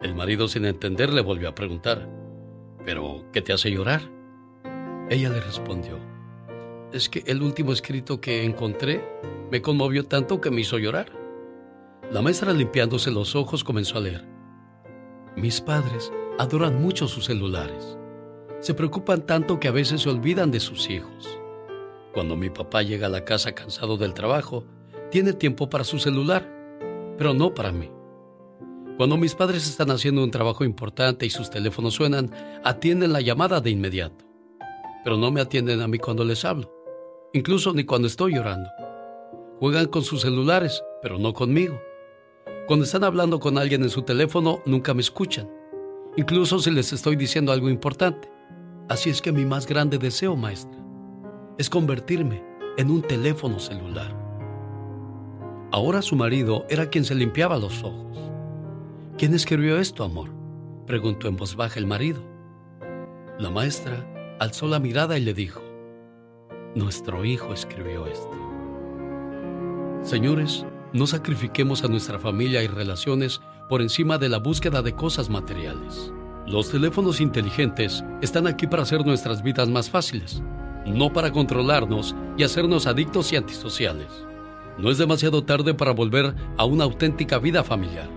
El marido sin entender le volvió a preguntar, ¿pero qué te hace llorar? Ella le respondió, es que el último escrito que encontré me conmovió tanto que me hizo llorar. La maestra limpiándose los ojos comenzó a leer. Mis padres adoran mucho sus celulares. Se preocupan tanto que a veces se olvidan de sus hijos. Cuando mi papá llega a la casa cansado del trabajo, tiene tiempo para su celular, pero no para mí. Cuando mis padres están haciendo un trabajo importante y sus teléfonos suenan, atienden la llamada de inmediato, pero no me atienden a mí cuando les hablo, incluso ni cuando estoy llorando. Juegan con sus celulares, pero no conmigo. Cuando están hablando con alguien en su teléfono, nunca me escuchan, incluso si les estoy diciendo algo importante. Así es que mi más grande deseo, maestra, es convertirme en un teléfono celular. Ahora su marido era quien se limpiaba los ojos. ¿Quién escribió esto, amor? preguntó en voz baja el marido. La maestra alzó la mirada y le dijo, Nuestro hijo escribió esto. Señores, no sacrifiquemos a nuestra familia y relaciones por encima de la búsqueda de cosas materiales. Los teléfonos inteligentes están aquí para hacer nuestras vidas más fáciles, no para controlarnos y hacernos adictos y antisociales. No es demasiado tarde para volver a una auténtica vida familiar,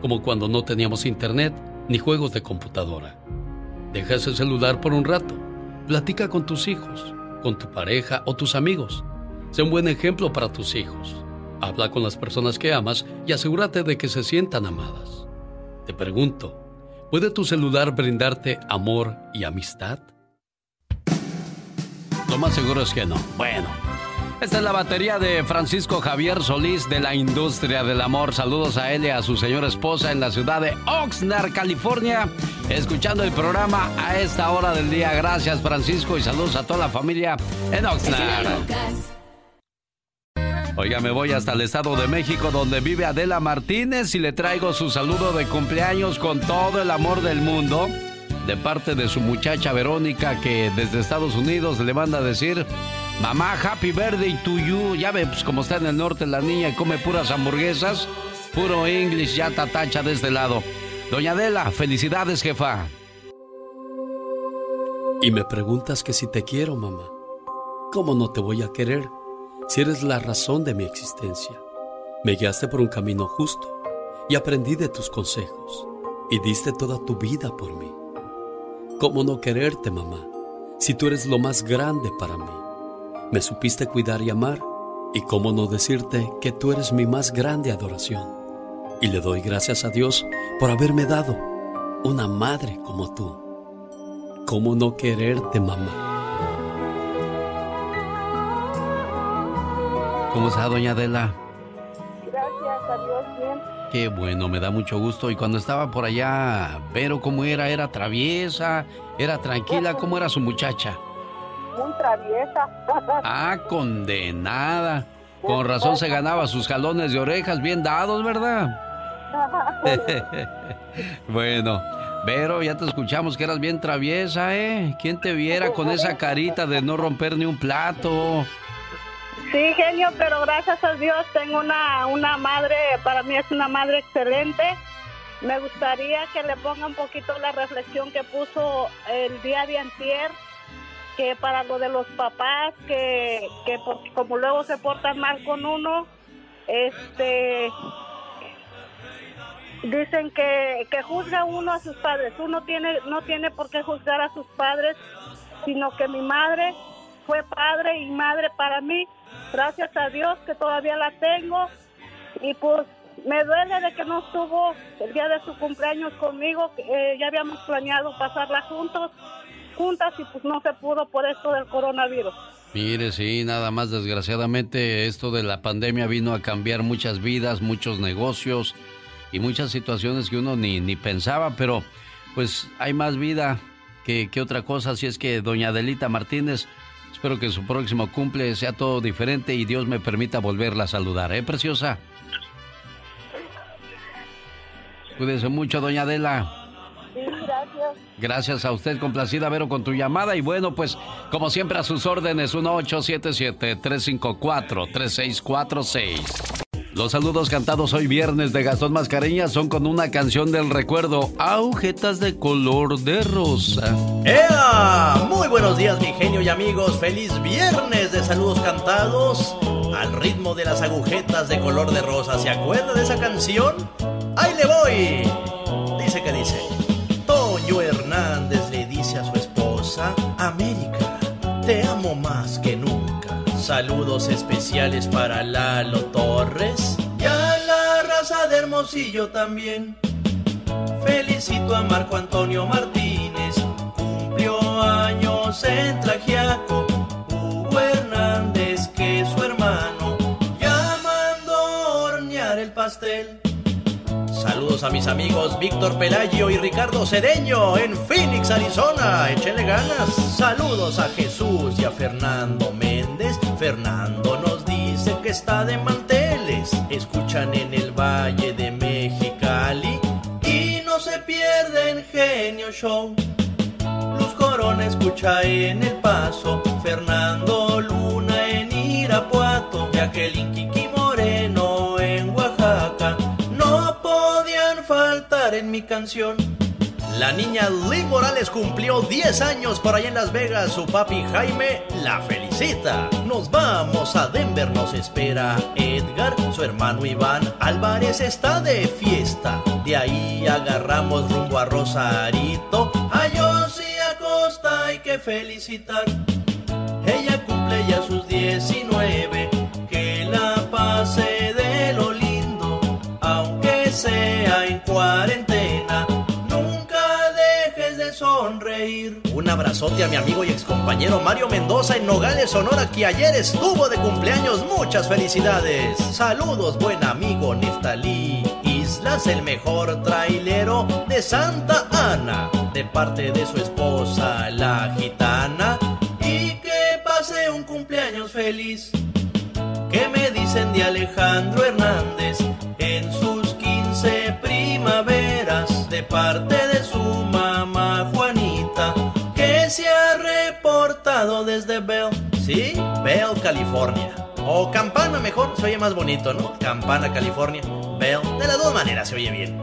como cuando no teníamos internet ni juegos de computadora. Deja ese celular por un rato, platica con tus hijos, con tu pareja o tus amigos. Sé un buen ejemplo para tus hijos. Habla con las personas que amas y asegúrate de que se sientan amadas. Te pregunto, ¿puede tu celular brindarte amor y amistad? Lo más seguro es que no. Bueno, esta es la batería de Francisco Javier Solís de la industria del amor. Saludos a él y a su señora esposa en la ciudad de Oxnard, California, escuchando el programa a esta hora del día. Gracias Francisco y saludos a toda la familia en Oxnard. Oiga, me voy hasta el Estado de México donde vive Adela Martínez y le traigo su saludo de cumpleaños con todo el amor del mundo de parte de su muchacha Verónica que desde Estados Unidos le manda a decir, mamá, happy birthday to you. Ya ve, pues como está en el norte la niña y come puras hamburguesas, puro English, ya tatacha de este lado. Doña Adela, felicidades jefa. Y me preguntas que si te quiero, mamá. ¿Cómo no te voy a querer? si eres la razón de mi existencia. Me guiaste por un camino justo y aprendí de tus consejos y diste toda tu vida por mí. ¿Cómo no quererte, mamá, si tú eres lo más grande para mí? Me supiste cuidar y amar y cómo no decirte que tú eres mi más grande adoración. Y le doy gracias a Dios por haberme dado una madre como tú. ¿Cómo no quererte, mamá? ¿Cómo está, doña Adela? Gracias, a Dios, bien. Qué bueno, me da mucho gusto. Y cuando estaba por allá, Vero, ¿cómo era? ¿Era traviesa? ¿Era tranquila? ¿Cómo era su muchacha? Muy traviesa. Ah, condenada. Con razón se ganaba sus jalones de orejas bien dados, ¿verdad? bueno, Vero, ya te escuchamos que eras bien traviesa, ¿eh? ¿Quién te viera con esa carita de no romper ni un plato? Sí, genio, pero gracias a Dios tengo una, una madre, para mí es una madre excelente. Me gustaría que le ponga un poquito la reflexión que puso el día de antier, que para lo de los papás, que, que como luego se portan mal con uno, este dicen que, que juzga uno a sus padres. Uno tiene, no tiene por qué juzgar a sus padres, sino que mi madre fue padre y madre para mí. Gracias a Dios que todavía la tengo. Y pues me duele de que no estuvo el día de su cumpleaños conmigo, eh, ya habíamos planeado pasarla juntos, juntas y pues no se pudo por esto del coronavirus. Mire, sí, nada más desgraciadamente esto de la pandemia vino a cambiar muchas vidas, muchos negocios y muchas situaciones que uno ni, ni pensaba, pero pues hay más vida que, que otra cosa, así es que doña Adelita Martínez, espero que su próximo cumple sea todo diferente y Dios me permita volverla a saludar, ¿eh, preciosa? Cuídese mucho, doña Adela gracias. A usted, complacida Vero con tu llamada y bueno, pues como siempre a sus órdenes 1877-354-3646. Los saludos cantados hoy viernes de Gastón Mascareñas son con una canción del recuerdo, Agujetas de color de rosa. ¡Ea! Muy buenos días mi genio y amigos, feliz viernes de saludos cantados al ritmo de las agujetas de color de rosa. ¿Se acuerda de esa canción? ¡Ahí le voy! Dice que te amo más que nunca. Saludos especiales para Lalo Torres y a la raza de Hermosillo también. Felicito a Marco Antonio Martínez, cumplió años en Tlajiaco. A mis amigos Víctor Pelayo y Ricardo Cedeño en Phoenix, Arizona. Échenle ganas. Saludos a Jesús y a Fernando Méndez. Fernando nos dice que está de manteles. Escuchan en el Valle de Mexicali y no se pierden Genio Show. Luz Corona escucha en El Paso. Fernando Luna en Irapuato. Jacqueline Kiki canción. La niña Lee Morales cumplió 10 años por allá en Las Vegas. Su papi Jaime la felicita. Nos vamos a Denver, nos espera Edgar. Su hermano Iván Álvarez está de fiesta. De ahí agarramos rumbo a Rosarito. A Yossi Acosta hay que felicitar. Ella cumple ya sus 19. Que la pase de lo lindo. Aunque sea en cuarentena, Un abrazote a mi amigo y excompañero Mario Mendoza en Nogales, Sonora, que ayer estuvo de cumpleaños. Muchas felicidades. Saludos, buen amigo Neftalí Islas, el mejor trailero de Santa Ana, de parte de su esposa, la gitana. Y que pase un cumpleaños feliz. ¿Qué me dicen de Alejandro Hernández en sus 15 primaveras de parte de desde Bell, ¿sí? Bell, California. O Campana mejor, se oye más bonito, ¿no? Campana, California. Bell, de las dos maneras se oye bien.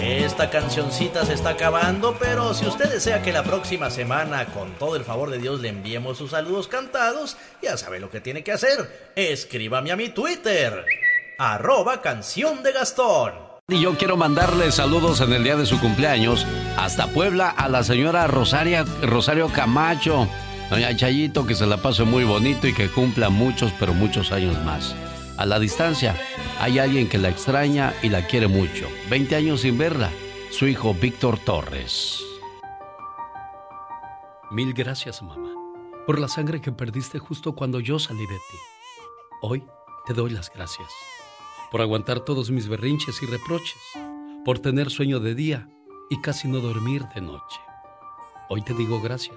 Esta cancioncita se está acabando, pero si usted desea que la próxima semana, con todo el favor de Dios, le enviemos sus saludos cantados, ya sabe lo que tiene que hacer. Escríbame a mi Twitter, arroba canción de Gastón. Y yo quiero mandarle saludos en el día de su cumpleaños hasta Puebla a la señora Rosaria, Rosario Camacho. Doña Chayito, que se la pase muy bonito y que cumpla muchos, pero muchos años más. A la distancia, hay alguien que la extraña y la quiere mucho. 20 años sin verla, su hijo Víctor Torres. Mil gracias, mamá, por la sangre que perdiste justo cuando yo salí de ti. Hoy te doy las gracias por aguantar todos mis berrinches y reproches, por tener sueño de día y casi no dormir de noche. Hoy te digo gracias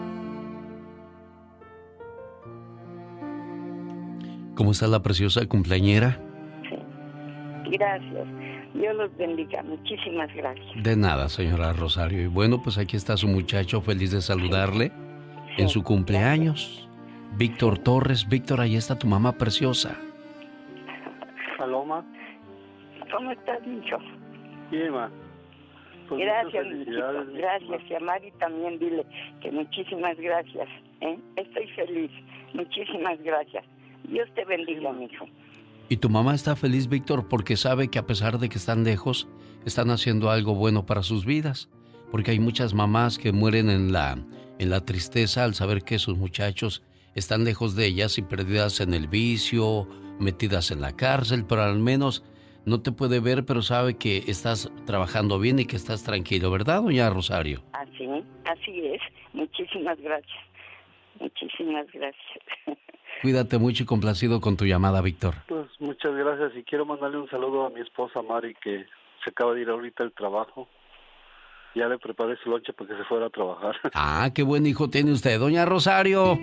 ¿Cómo está la preciosa cumpleañera? Gracias. Dios los bendiga. Muchísimas gracias. De nada, señora Rosario. Y bueno, pues aquí está su muchacho, feliz de saludarle en su cumpleaños. Víctor Torres. Víctor, ahí está tu mamá preciosa. Paloma. ¿Cómo estás, hijo? Bien, ma. Pues gracias, gracias. Y a Mari también dile que muchísimas gracias. ¿eh? Estoy feliz. Muchísimas gracias. Dios te bendiga, hijo. Y tu mamá está feliz, Víctor, porque sabe que a pesar de que están lejos, están haciendo algo bueno para sus vidas. Porque hay muchas mamás que mueren en la, en la tristeza al saber que sus muchachos están lejos de ellas y perdidas en el vicio, metidas en la cárcel, pero al menos no te puede ver, pero sabe que estás trabajando bien y que estás tranquilo, ¿verdad, doña Rosario? Así, así es. Muchísimas gracias. Muchísimas gracias. Cuídate mucho y complacido con tu llamada, Víctor. Pues muchas gracias y quiero mandarle un saludo a mi esposa Mari que se acaba de ir ahorita al trabajo. Ya le preparé su lonche para que se fuera a trabajar. Ah, qué buen hijo tiene usted, doña Rosario.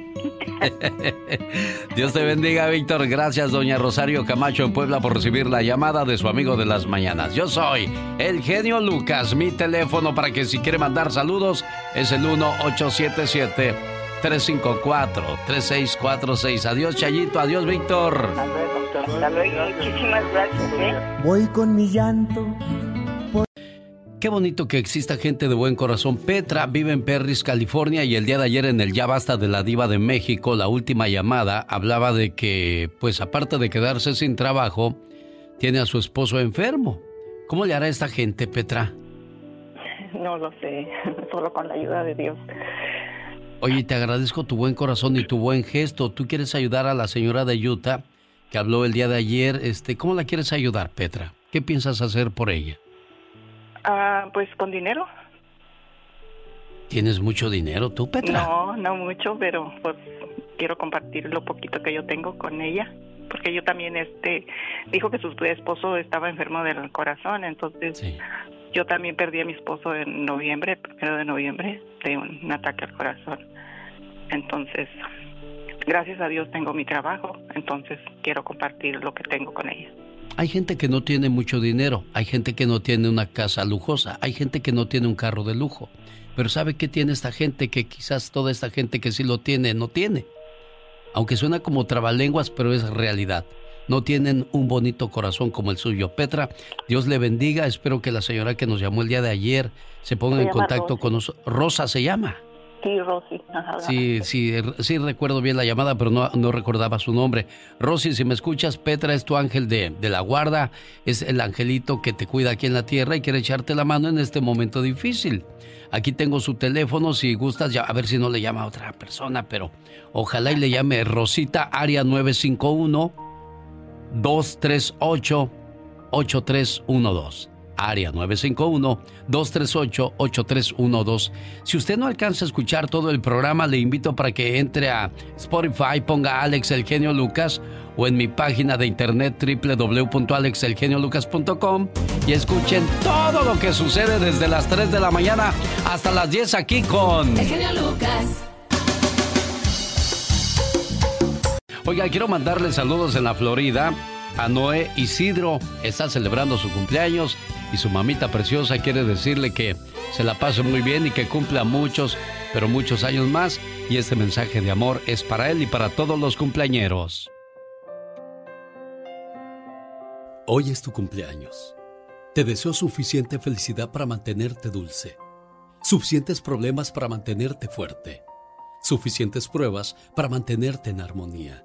Dios te bendiga, Víctor. Gracias, doña Rosario Camacho en Puebla por recibir la llamada de su amigo de las mañanas. Yo soy el genio Lucas. Mi teléfono para que si quiere mandar saludos es el 1877 354 3646. Adiós, Chayito. Adiós, Víctor. Hasta luego. Muchísimas gracias. ¿eh? Voy con mi llanto Qué bonito que exista gente de buen corazón. Petra vive en Perris, California y el día de ayer en el Ya Basta de la Diva de México, la última llamada, hablaba de que, pues aparte de quedarse sin trabajo, tiene a su esposo enfermo. ¿Cómo le hará esta gente, Petra? No lo sé, solo con la ayuda de Dios. Oye, te agradezco tu buen corazón y tu buen gesto. ¿Tú quieres ayudar a la señora de Utah que habló el día de ayer? Este, ¿Cómo la quieres ayudar, Petra? ¿Qué piensas hacer por ella? Ah, pues con dinero. ¿Tienes mucho dinero tú, Petra? No, no mucho, pero pues quiero compartir lo poquito que yo tengo con ella, porque yo también este dijo que su esposo estaba enfermo del corazón, entonces yo también perdí a mi esposo en noviembre, primero de noviembre, de un ataque al corazón. Entonces, gracias a Dios tengo mi trabajo, entonces quiero compartir lo que tengo con ella. Hay gente que no tiene mucho dinero, hay gente que no tiene una casa lujosa, hay gente que no tiene un carro de lujo. Pero ¿sabe qué tiene esta gente que quizás toda esta gente que sí lo tiene no tiene? Aunque suena como trabalenguas, pero es realidad. No tienen un bonito corazón como el suyo. Petra, Dios le bendiga. Espero que la señora que nos llamó el día de ayer se ponga en contacto con nosotros. Rosa se llama. Sí, Rosy. Sí, sí, sí recuerdo bien la llamada, pero no, no, recordaba su nombre. Rosy, si me escuchas, Petra es tu ángel de, de, la guarda, es el angelito que te cuida aquí en la tierra y quiere echarte la mano en este momento difícil. Aquí tengo su teléfono, si gustas, ya, a ver si no le llama a otra persona, pero ojalá y le llame Rosita Área 951 238 8312 área 951-238-8312. Si usted no alcanza a escuchar todo el programa, le invito para que entre a Spotify, ponga Alex El Genio Lucas o en mi página de internet www.alexelgeniolucas.com y escuchen todo lo que sucede desde las 3 de la mañana hasta las 10 aquí con El Genio Lucas. Oiga, quiero mandarle saludos en la Florida a Noé Isidro. Está celebrando su cumpleaños y su mamita preciosa quiere decirle que se la pase muy bien y que cumpla muchos, pero muchos años más. Y este mensaje de amor es para él y para todos los cumpleañeros. Hoy es tu cumpleaños. Te deseo suficiente felicidad para mantenerte dulce, suficientes problemas para mantenerte fuerte, suficientes pruebas para mantenerte en armonía,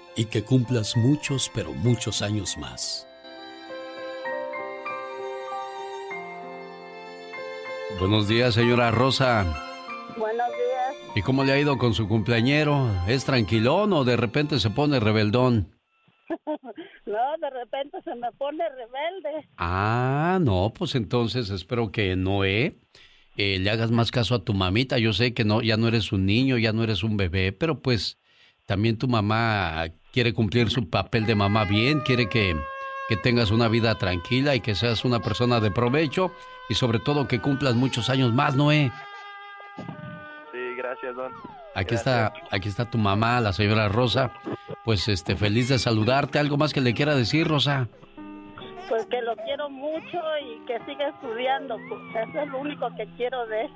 y que cumplas muchos, pero muchos años más. Buenos días, señora Rosa. Buenos días. ¿Y cómo le ha ido con su cumpleañero? ¿Es tranquilón o de repente se pone rebeldón? no, de repente se me pone rebelde. Ah, no, pues entonces espero que Noé eh, le hagas más caso a tu mamita. Yo sé que no, ya no eres un niño, ya no eres un bebé, pero pues también tu mamá quiere cumplir su papel de mamá bien, quiere que, que tengas una vida tranquila y que seas una persona de provecho y sobre todo que cumplas muchos años más, Noé. Sí, gracias, don. Aquí está, aquí está tu mamá, la señora Rosa. pues este feliz de saludarte. ¿Algo más que le quiera decir, Rosa? Pues que lo quiero mucho y que siga estudiando. Pues eso es lo único que quiero de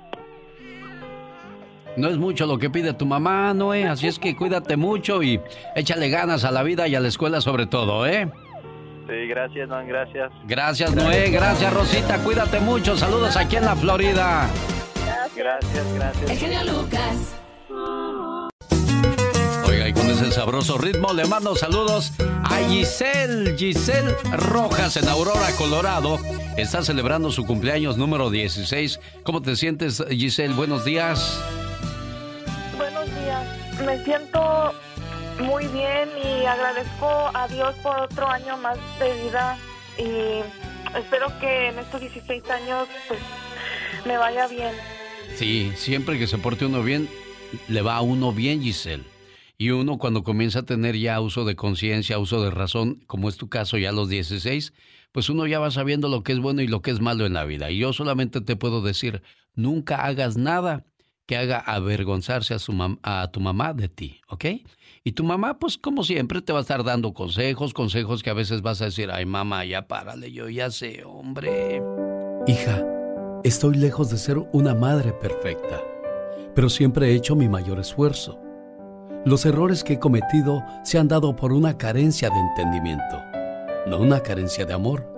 No es mucho lo que pide tu mamá, Noé, así es que cuídate mucho y échale ganas a la vida y a la escuela sobre todo, ¿eh? Sí, gracias, Don, gracias. Gracias, Noé, gracias, Rosita, cuídate mucho, saludos aquí en la Florida. Gracias, gracias. El genio Lucas. Oiga, y con ese sabroso ritmo le mando saludos a Giselle, Giselle Rojas en Aurora, Colorado. Está celebrando su cumpleaños número 16. ¿Cómo te sientes, Giselle? Buenos días. Me siento muy bien y agradezco a Dios por otro año más de vida y espero que en estos 16 años pues me vaya bien. Sí, siempre que se porte uno bien, le va a uno bien, Giselle. Y uno cuando comienza a tener ya uso de conciencia, uso de razón, como es tu caso ya a los 16, pues uno ya va sabiendo lo que es bueno y lo que es malo en la vida. Y yo solamente te puedo decir, nunca hagas nada que haga avergonzarse a, su tu mamá de ti, ¿ok? Y tu mamá, pues como siempre, te va a estar dando consejos, consejos que a veces vas a decir, ay mamá, ya párale, yo ya sé, hombre. Hija, estoy lejos de ser una madre perfecta, pero siempre he hecho mi mayor esfuerzo. Los errores que he cometido se han dado por una carencia de entendimiento, no una carencia de amor,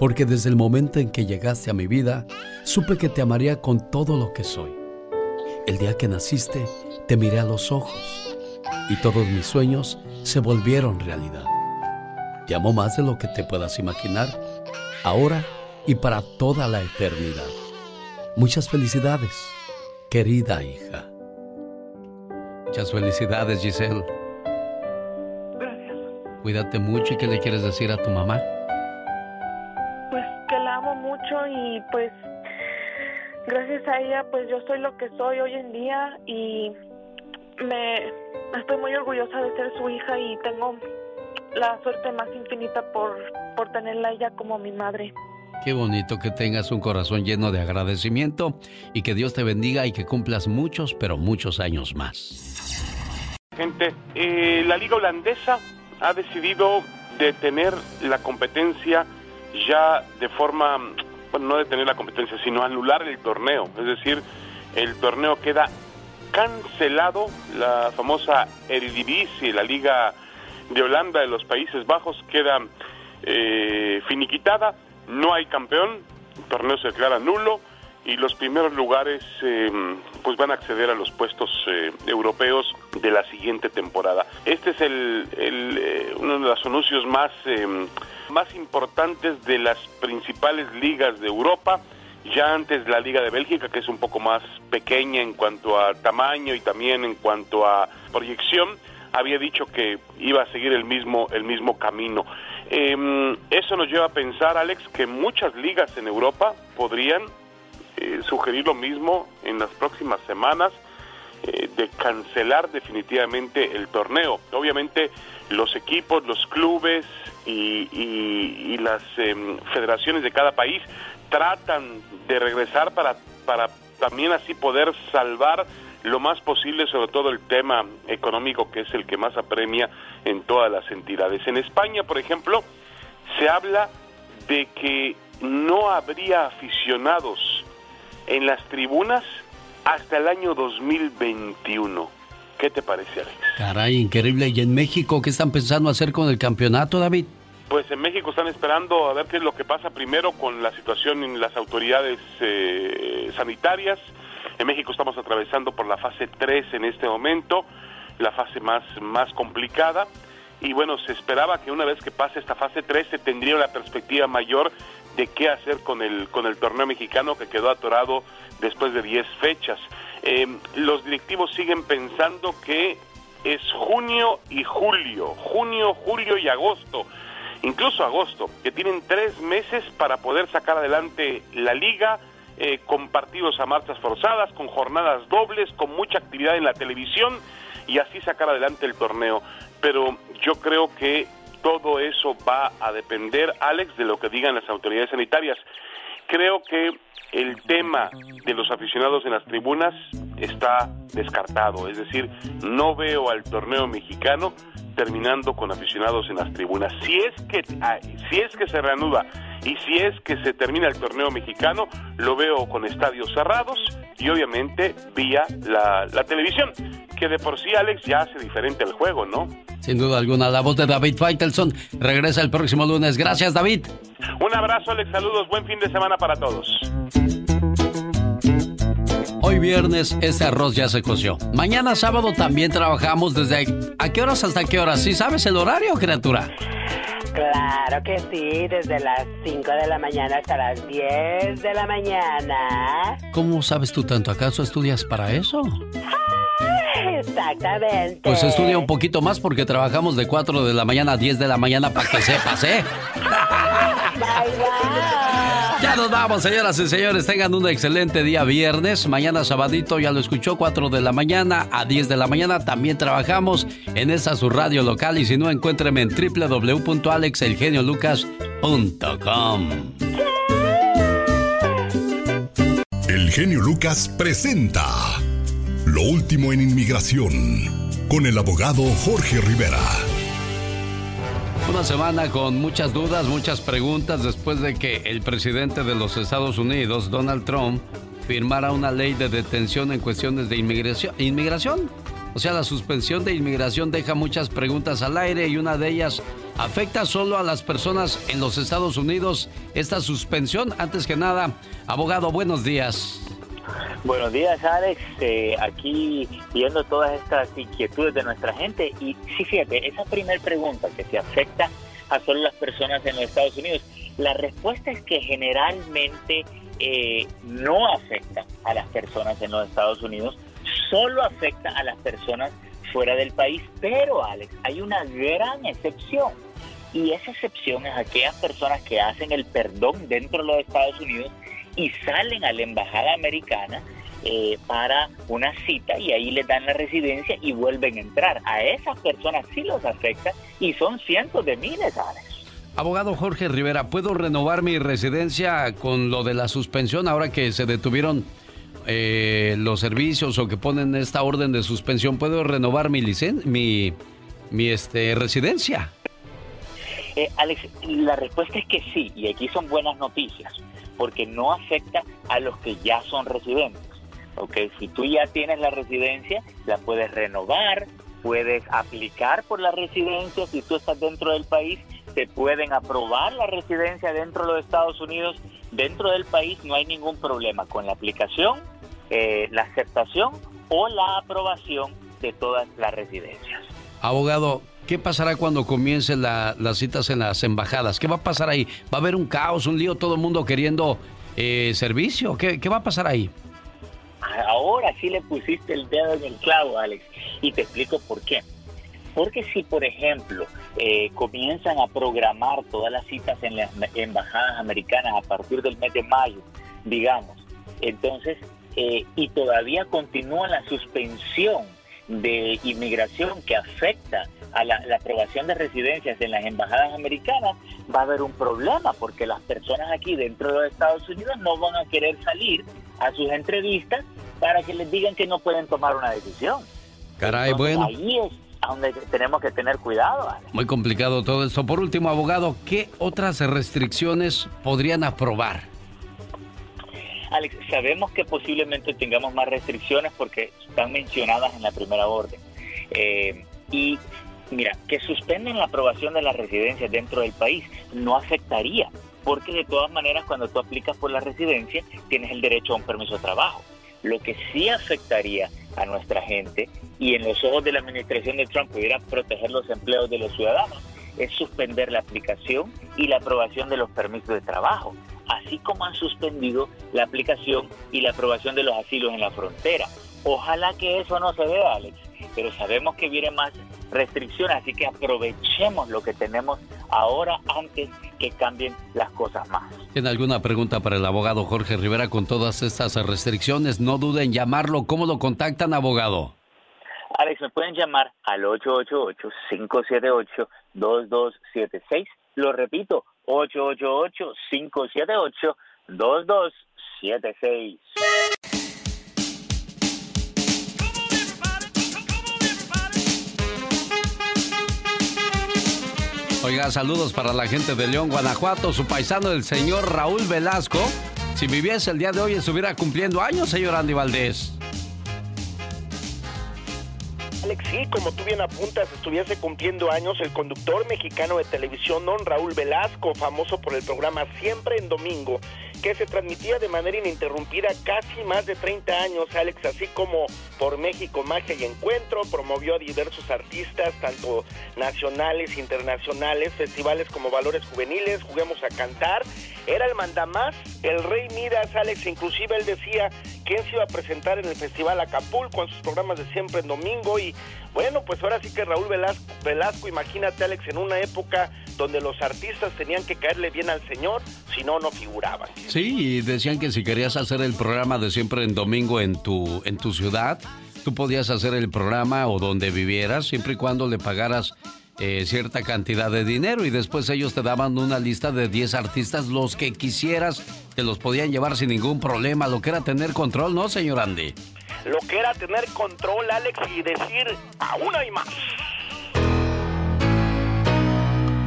porque desde el momento en que llegaste a mi vida, supe que te amaría con todo lo que soy. El día que naciste, te miré a los ojos y todos mis sueños se volvieron realidad. Te amo más de lo que te puedas imaginar, ahora y para toda la eternidad. Muchas felicidades, querida hija. Muchas felicidades, Giselle. Gracias. Cuídate mucho y qué le quieres decir a tu mamá. Pues que la amo mucho y pues gracias a ella pues yo soy lo que soy hoy en día y me estoy muy orgullosa de ser su hija y tengo la suerte más infinita por, por tenerla ella como mi madre. Qué bonito que tengas un corazón lleno de agradecimiento y que Dios te bendiga y que cumplas muchos, pero muchos años más. Gente, eh, la liga holandesa ha decidido detener la competencia ya de forma, no detener la competencia, sino anular el torneo. Es decir, el torneo queda cancelado la famosa Eredivisie, la liga de Holanda de los Países Bajos, queda eh, finiquitada, no hay campeón, el torneo se declara nulo y los primeros lugares eh, pues van a acceder a los puestos eh, europeos de la siguiente temporada. Este es el, el uno de los anuncios más, más importantes de las principales ligas de Europa ya antes la Liga de Bélgica, que es un poco más pequeña en cuanto a tamaño y también en cuanto a proyección, había dicho que iba a seguir el mismo, el mismo camino. Em, eso nos lleva a pensar, Alex, que muchas ligas en Europa podrían eh, sugerir lo mismo en las próximas semanas eh, de cancelar definitivamente el torneo. Obviamente los equipos, los clubes y, las em, federaciones de cada país tratan de regresar para, para también así poder salvar lo más posible, sobre todo el tema económico, que es el que más apremia en todas las entidades. En España, por ejemplo, se habla de que no habría aficionados en las tribunas hasta el año 2021. ¿Qué te parece, Alex? Caray, increíble. ¿Y en México qué están pensando hacer con el campeonato, David? Pues en México están esperando a ver qué es lo que pasa primero con la situación en las autoridades eh, sanitarias. En México estamos atravesando por la fase 3 en este momento, la fase más, más complicada. Y bueno, se esperaba que una vez que pase esta fase 3 se tendría una perspectiva mayor de qué hacer con el, con el torneo mexicano que quedó atorado después de 10 fechas. Eh, los directivos siguen pensando que es junio y julio, junio, julio y agosto incluso agosto, que tienen tres meses para poder sacar adelante la liga, eh, con partidos a marchas forzadas, con jornadas dobles, con mucha actividad en la televisión y así sacar adelante el torneo. Pero yo creo que todo eso va a depender, Alex, de lo que digan las autoridades sanitarias. Creo que el tema de los aficionados en las tribunas está descartado. Es decir, no veo al torneo mexicano terminando con aficionados en las tribunas. Si es que, si es que se reanuda y si es que se termina el torneo mexicano, lo veo con estadios cerrados y obviamente vía la, la televisión, que de por sí Alex ya hace diferente el juego, ¿no? Sin duda alguna, la voz de David Faitelson regresa el próximo lunes. Gracias, David. Un abrazo, Alex. Saludos. Buen fin de semana para todos. Hoy viernes este arroz ya se coció. Mañana sábado también trabajamos desde... ¿A qué horas hasta qué horas? ¿Sí sabes el horario, criatura? Claro que sí, desde las 5 de la mañana hasta las 10 de la mañana. ¿Cómo sabes tú tanto? ¿Acaso estudias para eso? Exactamente. Pues estudia un poquito más porque trabajamos de 4 de la mañana a 10 de la mañana para que sepas, ¿eh? Ya nos vamos, señoras y señores. Tengan un excelente día viernes. Mañana sabadito, ya lo escuchó, 4 de la mañana a 10 de la mañana. También trabajamos en esa su radio local. Y si no, encuéntreme en www.alexelgeniolucas.com. El genio Lucas presenta Lo último en inmigración con el abogado Jorge Rivera. Una semana con muchas dudas, muchas preguntas después de que el presidente de los Estados Unidos, Donald Trump, firmara una ley de detención en cuestiones de inmigración. inmigración. O sea, la suspensión de inmigración deja muchas preguntas al aire y una de ellas afecta solo a las personas en los Estados Unidos. Esta suspensión, antes que nada, abogado, buenos días. Buenos días, Alex. Eh, aquí viendo todas estas inquietudes de nuestra gente. Y sí, fíjate, esa primera pregunta que se afecta a solo las personas en los Estados Unidos, la respuesta es que generalmente eh, no afecta a las personas en los Estados Unidos, solo afecta a las personas fuera del país. Pero, Alex, hay una gran excepción. Y esa excepción es aquellas personas que hacen el perdón dentro de los Estados Unidos y salen a la embajada americana eh, para una cita y ahí les dan la residencia y vuelven a entrar. A esas personas sí los afecta y son cientos de miles, Alex. Abogado Jorge Rivera, ¿puedo renovar mi residencia con lo de la suspensión ahora que se detuvieron eh, los servicios o que ponen esta orden de suspensión? ¿Puedo renovar mi mi, mi este, residencia? Eh, Alex, la respuesta es que sí, y aquí son buenas noticias porque no afecta a los que ya son residentes. ¿ok? Si tú ya tienes la residencia, la puedes renovar, puedes aplicar por la residencia, si tú estás dentro del país, te pueden aprobar la residencia dentro de los Estados Unidos, dentro del país no hay ningún problema con la aplicación, eh, la aceptación o la aprobación de todas las residencias. Abogado, ¿Qué pasará cuando comiencen las citas en las embajadas? ¿Qué va a pasar ahí? ¿Va a haber un caos, un lío, todo el mundo queriendo eh, servicio? ¿Qué, va a pasar ahí? Ahora sí le pusiste el dedo en el clavo, Alex, y te explico por qué. Porque si, por ejemplo, eh, comienzan a programar todas las citas en las embajadas americanas a partir del mes de mayo, digamos, entonces, eh, y todavía continúa la suspensión de inmigración que afecta a la, aprobación de residencias en las embajadas americanas, va a haber un problema porque las personas aquí dentro de los Estados Unidos no van a querer salir a sus entrevistas para que les digan que no pueden tomar una decisión. Caray, bueno. Ahí es donde tenemos que tener cuidado. Muy complicado todo esto. Por último, abogado, ¿qué otras restricciones podrían aprobar? Alex, sabemos que posiblemente tengamos más restricciones porque están mencionadas en la primera orden. Eh, y Mira, que suspendan la aprobación de las residencias dentro del país no afectaría, porque de todas maneras cuando tú aplicas por la residencia tienes el derecho a un permiso de trabajo. Lo que sí afectaría a nuestra gente y en los ojos de la administración de Trump pudiera proteger los empleos de los ciudadanos es suspender la aplicación y la aprobación de los permisos de trabajo, así como han suspendido la aplicación y la aprobación de los asilos en la frontera. Ojalá que eso no se vea, Alex, pero sabemos que viene más restricciones, así que aprovechemos lo que tenemos ahora antes que cambien las cosas más. ¿Tiene alguna pregunta para el abogado Jorge Rivera con todas estas restricciones? No duden en llamarlo. ¿Cómo lo contactan, abogado? Alex, me pueden llamar al 888-578-2276. Lo repito, 888-578-2276. Oiga, saludos para la gente de León, Guanajuato, su paisano el señor Raúl Velasco. Si viviese el día de hoy estuviera cumpliendo años, señor Andy Valdés. Alex, sí, como tú bien apuntas, estuviese cumpliendo años el conductor mexicano de televisión, don Raúl Velasco, famoso por el programa Siempre en Domingo, que se transmitía de manera ininterrumpida casi más de 30 años, Alex, así como por México Magia y Encuentro, promovió a diversos artistas, tanto nacionales, internacionales, festivales como Valores Juveniles, Juguemos a Cantar, era el mandamás, el rey Midas, Alex, inclusive él decía quién se iba a presentar en el Festival Acapulco en sus programas de siempre en domingo y bueno, pues ahora sí que Raúl Velasco, Velasco, imagínate Alex, en una época donde los artistas tenían que caerle bien al señor, si no, no figuraban. Sí, y decían que si querías hacer el programa de siempre en domingo en tu, en tu ciudad, tú podías hacer el programa o donde vivieras, siempre y cuando le pagaras eh, cierta cantidad de dinero y después ellos te daban una lista de 10 artistas, los que quisieras, te los podían llevar sin ningún problema, lo que era tener control, ¿no, señor Andy? Lo que era tener control, Alex, y decir, aún hay más.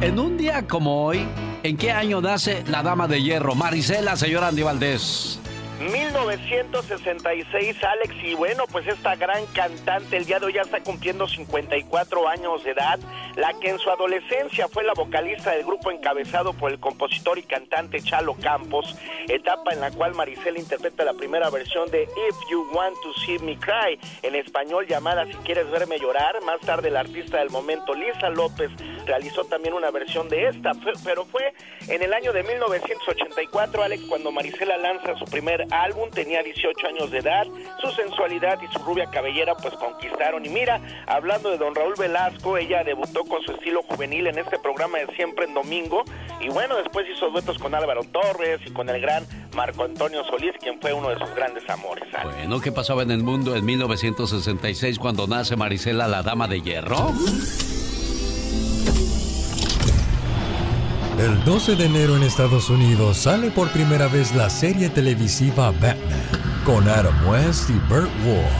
En un día como hoy, ¿en qué año nace la Dama de Hierro? Marisela, señor Andy Valdés. 1966, Alex, y bueno, pues esta gran cantante el día de hoy ya está cumpliendo 54 años de edad, la que en su adolescencia fue la vocalista del grupo encabezado por el compositor y cantante Chalo Campos, etapa en la cual Maricela interpreta la primera versión de If You Want to See Me Cry, en español llamada Si Quieres Verme Llorar. Más tarde la artista del momento, Lisa López, realizó también una versión de esta, pero fue en el año de 1984, Alex, cuando Maricela lanza su primer álbum, tenía 18 años de edad, su sensualidad y su rubia cabellera pues conquistaron. Y mira, hablando de don Raúl Velasco, ella debutó con su estilo juvenil en este programa de Siempre en Domingo y bueno, después hizo duetos con Álvaro Torres y con el gran Marco Antonio Solís, quien fue uno de sus grandes amores. Bueno, ¿qué pasaba en el mundo en 1966 cuando nace Marisela, la Dama de Hierro? El 12 de enero en Estados Unidos sale por primera vez la serie televisiva Batman con Adam West y Burt Ward.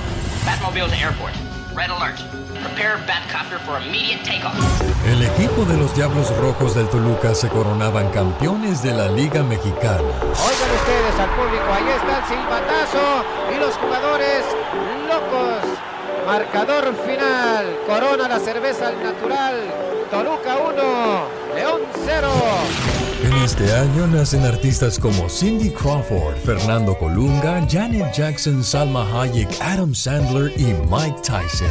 Batmobile to airport. Red alert. Prepare Batcopter for immediate takeoff. El equipo de los Diablos Rojos del Toluca se coronaban campeones de la Liga Mexicana. Oigan ustedes al público, ahí está el silbatazo y los jugadores locos. Marcador final, corona la cerveza al natural. Toluca 1, León Cero. En este año nacen artistas como Cindy Crawford, Fernando Colunga, Janet Jackson, Salma Hayek, Adam Sandler y Mike Tyson.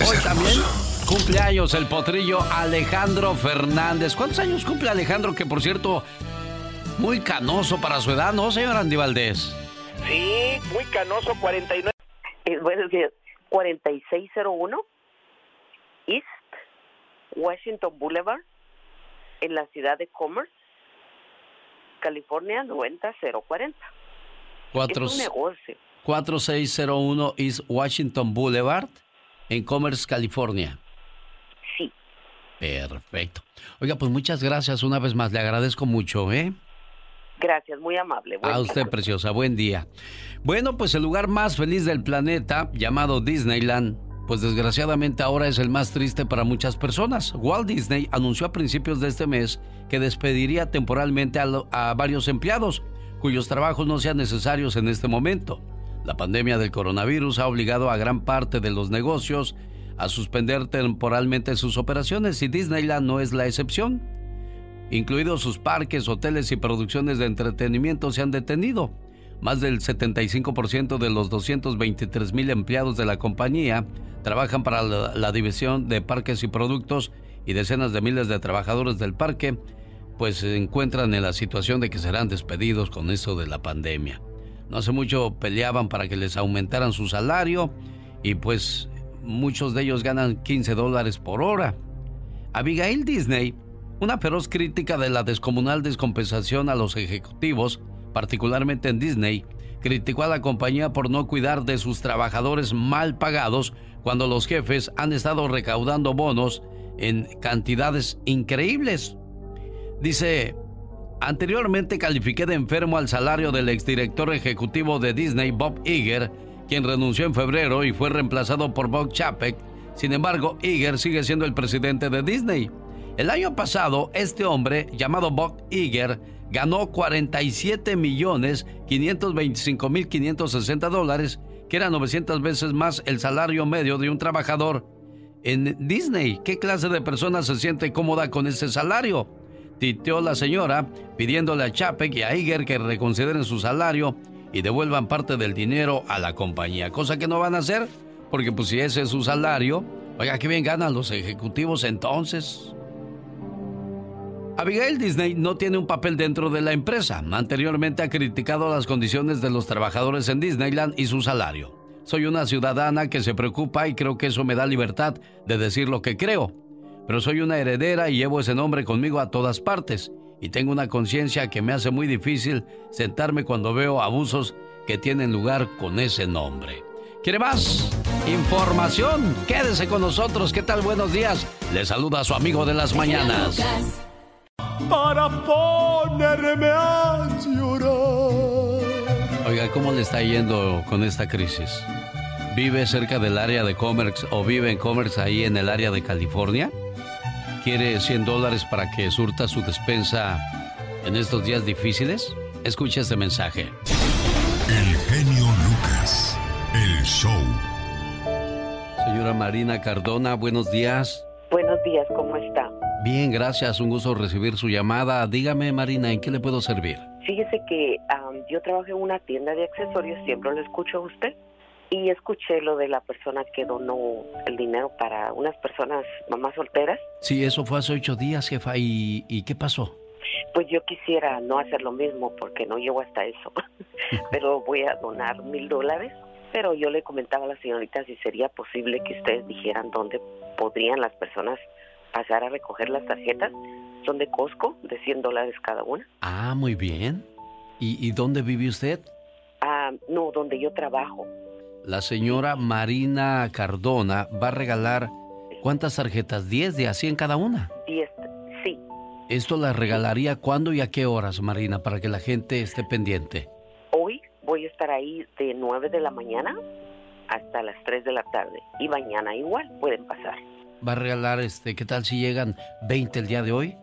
Hoy también cumpleaños el potrillo Alejandro Fernández. ¿Cuántos años cumple Alejandro? Que por cierto, muy canoso para su edad, ¿no, señor Andy Valdés? Sí, muy canoso, 49. Eh, buenos días, 4601 East Washington Boulevard, en la ciudad de Commerce, California 90040. Cuatro, es un negocio. 4601 East Washington Boulevard, en Commerce, California. Sí. Perfecto. Oiga, pues muchas gracias una vez más. Le agradezco mucho, ¿eh? Gracias, muy amable. a usted, preciosa. Buen día. Bueno, pues el lugar más feliz del planeta, llamado Disneyland, pues desgraciadamente ahora es el más triste para muchas personas. Walt Disney anunció a principios de este mes que despediría temporalmente a, a varios empleados cuyos trabajos no sean necesarios en este momento. La pandemia del coronavirus ha obligado a gran parte de los negocios a suspender temporalmente sus operaciones y Disneyland no es la excepción. Incluidos sus parques, hoteles y producciones de entretenimiento se han detenido. Más del 75% de los 223 mil empleados de la compañía trabajan para la, la, división de parques y productos y decenas de miles de trabajadores del parque pues se encuentran en la situación de que serán despedidos con esto de la pandemia. No hace mucho peleaban para que les aumentaran su salario y pues muchos de ellos ganan 15 dólares por hora. Abigail Disney, una feroz crítica de la descomunal descompensación a los ejecutivos, particularmente en Disney, criticó a la compañía por no cuidar de sus trabajadores mal pagados cuando los jefes han estado recaudando bonos en cantidades increíbles. Dice, anteriormente califiqué de enfermo al salario del exdirector ejecutivo de Disney, Bob Iger, quien renunció en febrero y fue reemplazado por Bob Chapek. Sin embargo, Iger sigue siendo el presidente de Disney. El año pasado, este hombre, llamado Bob Iger, ganó 47 millones 525 mil 560 dólares, que era 900 veces más el salario medio de un trabajador en Disney. ¿Qué clase de persona se siente cómoda con ese salario? Titeó la señora pidiéndole a Chapek y a Iger que reconsideren su salario y devuelvan parte del dinero a la compañía, cosa que no van a hacer, porque pues si ese es su salario, oiga, qué bien ganan los ejecutivos entonces. Abigail Disney no tiene un papel dentro de la empresa. Anteriormente ha criticado las condiciones de los trabajadores en Disneyland y su salario. Soy una ciudadana que se preocupa y creo que eso me da libertad de decir lo que creo. Pero soy una heredera y llevo ese nombre conmigo a todas partes y tengo una conciencia que me hace muy difícil sentarme cuando veo abusos que tienen lugar con ese nombre. ¿Quiere más? Información. Quédese con nosotros. ¿Qué tal? Buenos días. Le saluda a su amigo de las mañanas. Para ponerme a llorar. Oiga, ¿cómo le está yendo con esta crisis? ¿Vive cerca del área de Commerce o vive en Commerce ahí en el área de California? Quiere 100 dólares para que surta su despensa en estos días difíciles? Escuche este mensaje. El genio Lucas, el show. Señora Marina Cardona, buenos días. Buenos días, ¿cómo está? Bien, gracias, un gusto recibir su llamada. Dígame, Marina, ¿en qué le puedo servir? Fíjese que yo trabajo en una tienda de accesorios, siempre lo escucho a usted. Y escuché lo de la persona que donó el dinero para unas personas, mamás solteras. Sí, eso fue hace ocho días, jefa. ¿Y, qué pasó? Pues yo quisiera no hacer lo mismo porque no llego hasta eso. pero voy a donar mil dólares. Pero yo le comentaba a la señorita si sería posible que ustedes dijeran dónde podrían las personas pasar a recoger las tarjetas. Son de Costco, de 100 dólares cada una. Ah, muy bien. ¿Y, y dónde vive usted? Ah, no, donde yo trabajo la señora Marina Cardona va a regalar ¿cuántas tarjetas? ¿10 de así en cada una? 10, sí. ¿Esto la regalaría cuándo y a qué horas, Marina, para que la gente esté pendiente? Hoy voy a estar ahí de 9 de la mañana hasta las 3 de la tarde y mañana igual pueden pasar. ¿Va a regalar, este, qué tal si llegan 20 el día de hoy?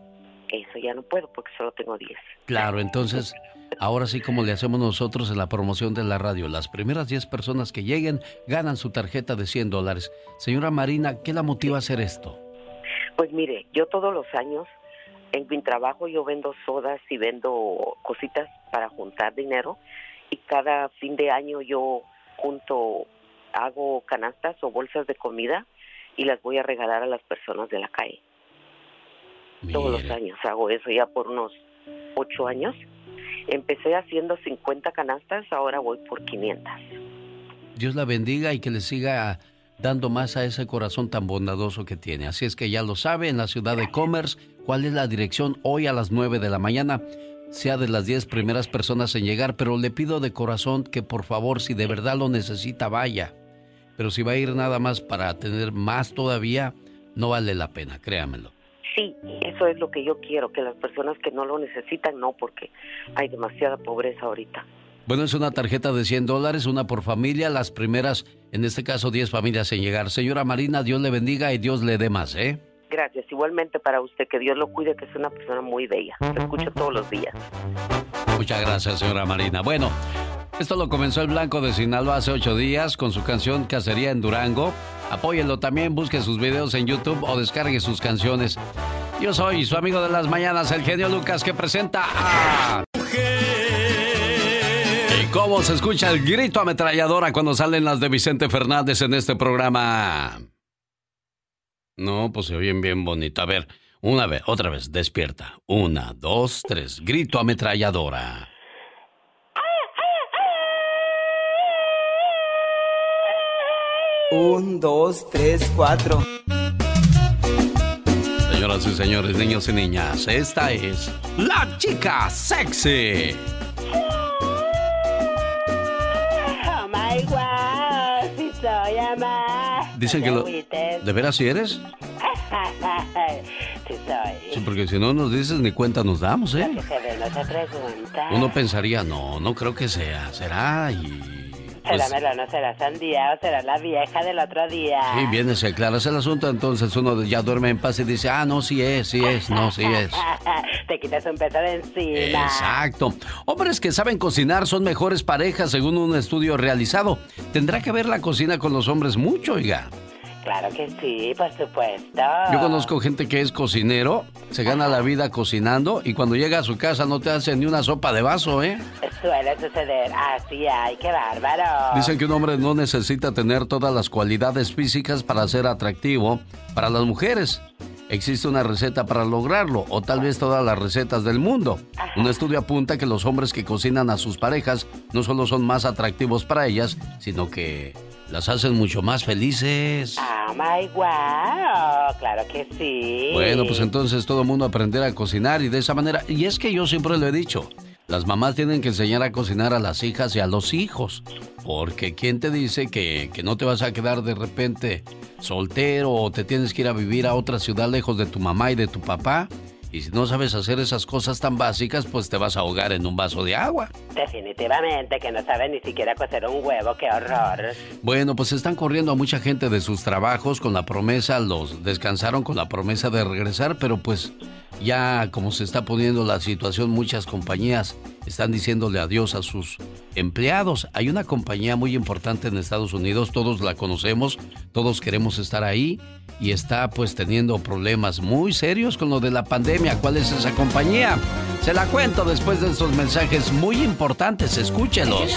Eso ya no puedo porque solo tengo 10. Claro, entonces Ahora sí, como le hacemos nosotros en la promoción de la radio, las primeras 10 personas que lleguen ganan su tarjeta de 100 dólares. Señora Marina, ¿qué la motiva a hacer esto? Pues mire, yo todos los años en mi trabajo yo vendo sodas y vendo cositas para juntar dinero y cada fin de año yo junto, hago canastas o bolsas de comida y las voy a regalar a las personas de la calle. Todos los años hago eso ya por unos ocho años Empecé haciendo 50 canastas, ahora voy por 500. Dios la bendiga y que le siga dando más a ese corazón tan bondadoso que tiene. Así es que ya lo sabe, en la ciudad de Commerce, ¿cuál es la dirección hoy a las 9 de la mañana? Sea de las 10 primeras personas en llegar, pero le pido de corazón que por favor, si de verdad lo necesita, vaya. Pero si va a ir nada más para tener más todavía, no vale la pena, créamelo. Sí, eso es lo que yo quiero, que las personas que no lo necesitan no, porque hay demasiada pobreza ahorita. Bueno, es una tarjeta de 100 dólares, una por familia, las primeras, en este caso 10 familias en llegar. Señora Marina, Dios le bendiga y Dios le dé más, ¿eh? Gracias, igualmente para usted, que Dios lo cuide, que es una persona muy bella. Se escucha todos los días. Muchas gracias, señora Marina. Bueno, esto lo comenzó el Blanco de Sinaloa hace ocho días con su canción Cacería en Durango. Apóyenlo también, busque sus videos en YouTube o descargue sus canciones. Yo soy su amigo de las mañanas, el genio Lucas, que presenta a... ¿Y cómo se escucha el grito ametralladora cuando salen las de Vicente Fernández en este programa? No, pues se oyen bien bonita. A ver, Una vez, otra vez, despierta. Una, dos, tres. Grito ametralladora. Un, dos, tres, cuatro. Señoras y señores, niños y niñas, esta es la chica sexy. Oh my God, si soy amada. Dicen que lo. ¿De veras si eres? sí soy. Sí, porque si no nos dices ni cuenta nos damos, ¿eh? Uno pensaría, no, no creo que sea. Será y ¿Será pues- melón será sandía o será la vieja del otro día? Sí, viene, se aclaras el asunto, entonces uno ya duerme en paz y dice, ah, no, sí es, sí es, no, sí es. Te quitas un peso de encima. Exacto. Hombres que saben cocinar son mejores parejas según un estudio realizado. Tendrá que ver la cocina con los hombres mucho, oiga. Claro que sí, por supuesto. Yo conozco gente que es cocinero, se gana la vida cocinando y cuando llega a su casa no te hace ni una sopa de vaso, ¿eh? Suele suceder. Así hay, qué bárbaro. Dicen que un hombre no necesita tener todas las cualidades físicas para ser atractivo para las mujeres. Existe una receta para lograrlo, o tal vez todas las recetas del mundo. Un estudio apunta que los hombres que cocinan a sus parejas no solo son más atractivos para ellas, sino que las hacen mucho más felices. Oh my wow, claro que sí. Bueno, pues entonces todo el mundo aprender a cocinar y de esa manera. Y es que yo siempre lo he dicho. Las mamás tienen que enseñar a cocinar a las hijas y a los hijos. Porque ¿quién te dice que, que, no te vas a quedar de repente soltero o te tienes que ir a vivir a otra ciudad lejos de tu mamá y de tu papá? Y si no sabes hacer esas cosas tan básicas, pues te vas a ahogar en un vaso de agua. Definitivamente que no sabe ni siquiera cocer un huevo, qué horror. Bueno, pues están corriendo a mucha gente de sus trabajos con la promesa, los descansaron con la promesa de regresar, pero pues ya como se está poniendo la situación, muchas compañías están diciéndole adiós a sus empleados. Hay una compañía muy importante en Estados Unidos, todos la conocemos, todos queremos estar ahí y está pues teniendo problemas muy serios con lo de la pandemia. ¿Cuál es esa compañía? Se la cuento después de estos mensajes muy importantes, escúchelos.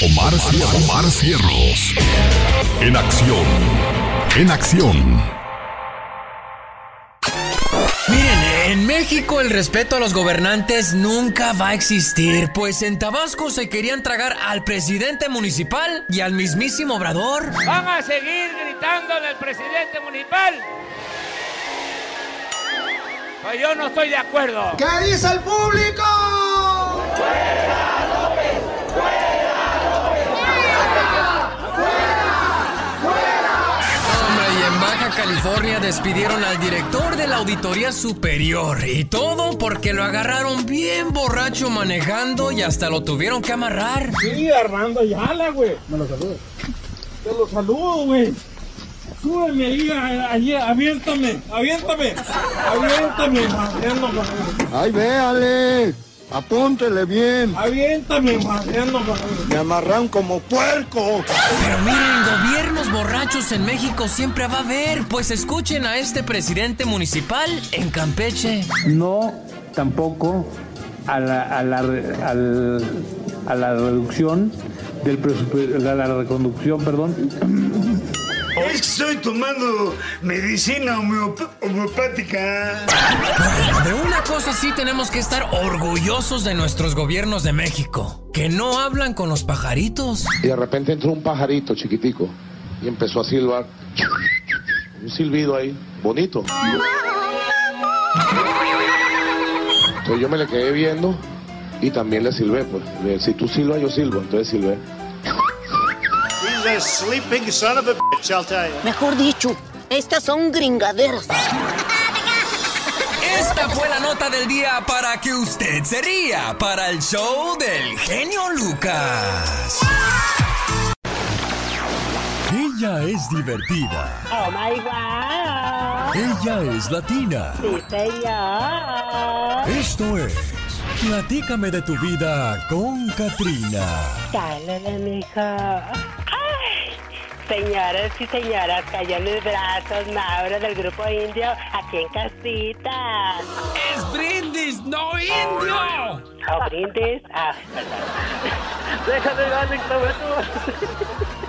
Omar, Omar Cierros. En acción. En acción. Miren, en México el respeto a los gobernantes nunca va a existir, pues en Tabasco se querían tragar al presidente municipal y al mismísimo Obrador. ¿Van a seguir gritándole al presidente municipal? Pues yo no estoy de acuerdo. ¿Qué dice el público? California despidieron al director de la Auditoría Superior. Y todo porque lo agarraron bien borracho manejando y hasta lo tuvieron que amarrar. Sí, Armando Ayala, güey. Me lo saludo. Te lo saludo, güey. Súbeme ahí, allí, aviéntame, aviéntame, aviéntame, madreándome. Ay, véale, apúntele bien. Aviéntame, madreándome. Me amarran como puerco. Pero miren, gobiernos borrachos en México siempre va a haber, pues escuchen a este presidente municipal en Campeche. No, tampoco a la, a la, al, a la reducción del presupuesto, a la reconducción, perdón. Es que estoy tomando medicina homeopática. Bueno, de una cosa sí tenemos que estar orgullosos de nuestros gobiernos de México, que no hablan con los pajaritos. Y de repente entró un pajarito chiquitico y empezó a silbar. Un silbido ahí, bonito. Entonces yo me le quedé viendo y también le silbé, pues. Si tú silbas, yo silbo, entonces silbé. He's a sleeping son of a bitch, I'll tell you. Mejor dicho, estas son gringaderas. Esta fue la nota del día para que usted se ría para el show del genio Lucas. Ella es divertida. Oh my wow. Ella es latina. Sí, señor. Esto es Platícame de tu vida con Katrina. Dale, mijo. Ay, Señores y señoras, cayó en mis brazos Mauro del grupo indio aquí en casita. ¡Es brindis, no indio! ¿O brindis? Ah, perdón. Déjame, Alex,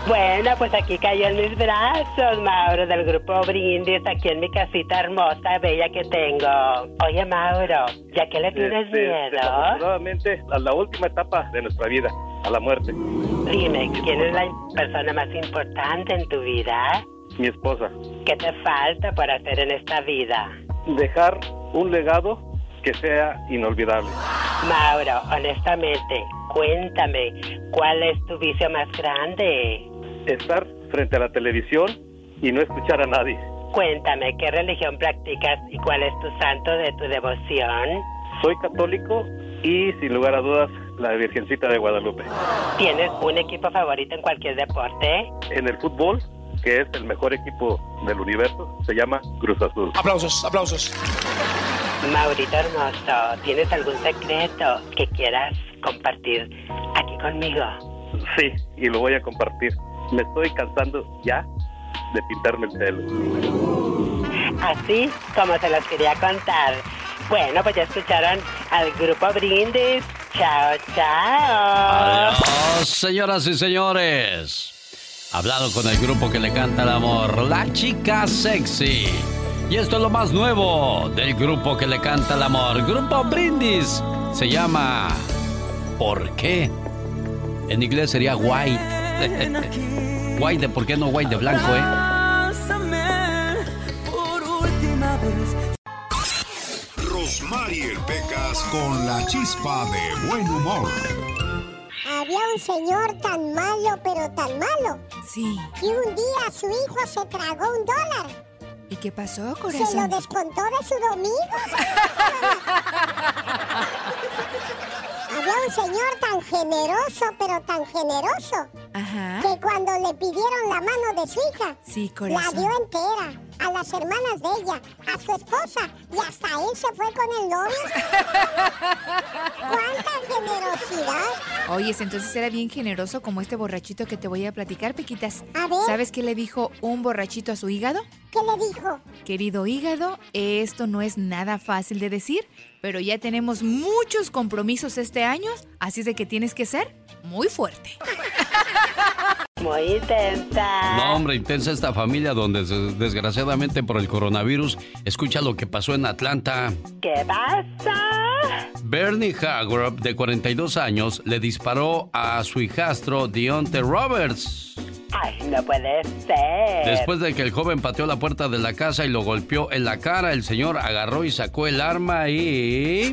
Bueno, pues aquí cayó en mis brazos, Mauro, del grupo Brindis, aquí en mi casita hermosa, bella que tengo. Oye, Mauro, ¿ya que le tienes Este, miedo? Desafortunadamente, a la última etapa de nuestra vida, a la muerte. Dime, ¿quién es la persona más importante en tu vida? Mi esposa. ¿Qué te falta por hacer en esta vida? Dejar un legado que sea inolvidable. Mauro, honestamente, cuéntame, ¿cuál es tu vicio más grande? Estar frente a la televisión y no escuchar a nadie. Cuéntame, ¿qué religión practicas y cuál es tu santo de tu devoción? Soy católico y, sin lugar a dudas, la Virgencita de Guadalupe. ¿Tienes un equipo favorito en cualquier deporte? En el fútbol, que es el mejor equipo del universo, se llama Cruz Azul. Aplausos, aplausos. Maurito hermoso, ¿tienes algún secreto que quieras compartir aquí conmigo? Sí, y lo voy a compartir. Me estoy cansando ya de pintarme el pelo. Así como se los quería contar. Bueno, pues ya escucharon al grupo Brindis. Chao, chao. Adiós, señoras y señores. Hablado con el grupo que le canta el amor, La Chica Sexy. Y esto es lo más nuevo del grupo que le canta el amor, Grupo Brindis. Se llama ¿Por qué? En inglés sería White. white por qué no White de blanco, ¿eh? Rosmarie Pecas con la chispa de buen humor. Había un señor tan malo, pero tan malo. Sí. Y un día su hijo se tragó un dólar. ¿Y qué pasó, Se corazón? lo descontó de su domingo. Había un señor tan generoso, pero tan generoso, Ajá. que cuando le pidieron la mano de su hija, Sí, la corazón. dio entera a las hermanas de ella, a su esposa, y hasta él se fue con el novio. ¡Cuánta generosidad! Oyes, entonces era bien generoso como este borrachito que te voy a platicar, Pequitas. A ver. ¿Sabes qué le dijo un borrachito a su hígado? ¿Qué le dijo? Querido hígado, esto no es nada fácil de decir, pero ya tenemos muchos compromisos este año, así es de que tienes que ser muy fuerte. Muy intensa. No, hombre, intensa esta familia donde des- desgraciadamente por el coronavirus, escucha lo que pasó en Atlanta. ¿Qué pasa? Bernie Hagrop, de 42 años, le disparó a su hijastro Deontay Roberts. Ay, no puede ser. Después de que el joven pateó la puerta de la casa y lo golpeó en la cara, el señor agarró y sacó el arma y...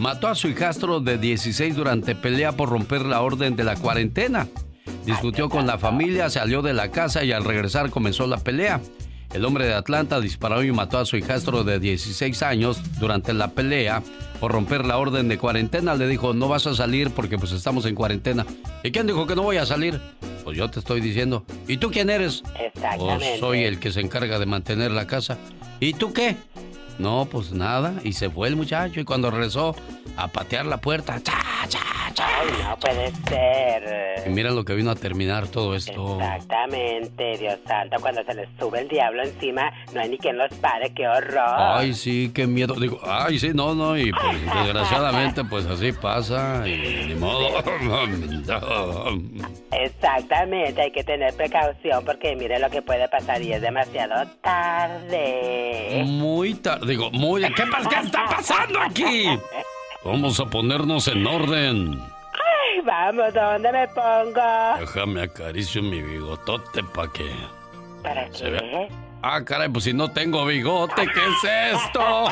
Mató a su hijastro de 16 durante pelea por romper la orden de la cuarentena. Discutió con la familia, salió de la casa y al regresar comenzó la pelea. El hombre de Atlanta disparó y mató a su hijastro de 16 años durante la pelea por romper la orden de cuarentena. Le dijo, no vas a salir porque pues estamos en cuarentena. ¿Y quién dijo que no voy a salir? Pues yo te estoy diciendo. ¿Y tú quién eres? Exactamente. Pues soy el que se encarga de mantener la casa. ¿Y tú qué? No, pues nada. Y se fue el muchacho y cuando regresó a patear la puerta, ¡cha, cha, cha! Ay, no puede ser. Y mira lo que vino a terminar todo esto. Exactamente, Dios santo, cuando se les sube el diablo encima, no hay ni quien los pare, qué horror. Ay, sí, qué miedo. Digo, ay, sí, no, no. Y pues desgraciadamente, pues así pasa. Y ni modo. Exactamente, hay que tener precaución porque mire lo que puede pasar y es demasiado tarde. Muy tarde. Digo, muy. ¿Qué, ¿Qué está pasando aquí? Vamos a ponernos en orden. Ay, vamos, ¿dónde me pongo? Déjame acaricio mi bigotote para que ¿Para se qué? vea. Ah, caray, pues si no tengo bigote, ¿qué es esto?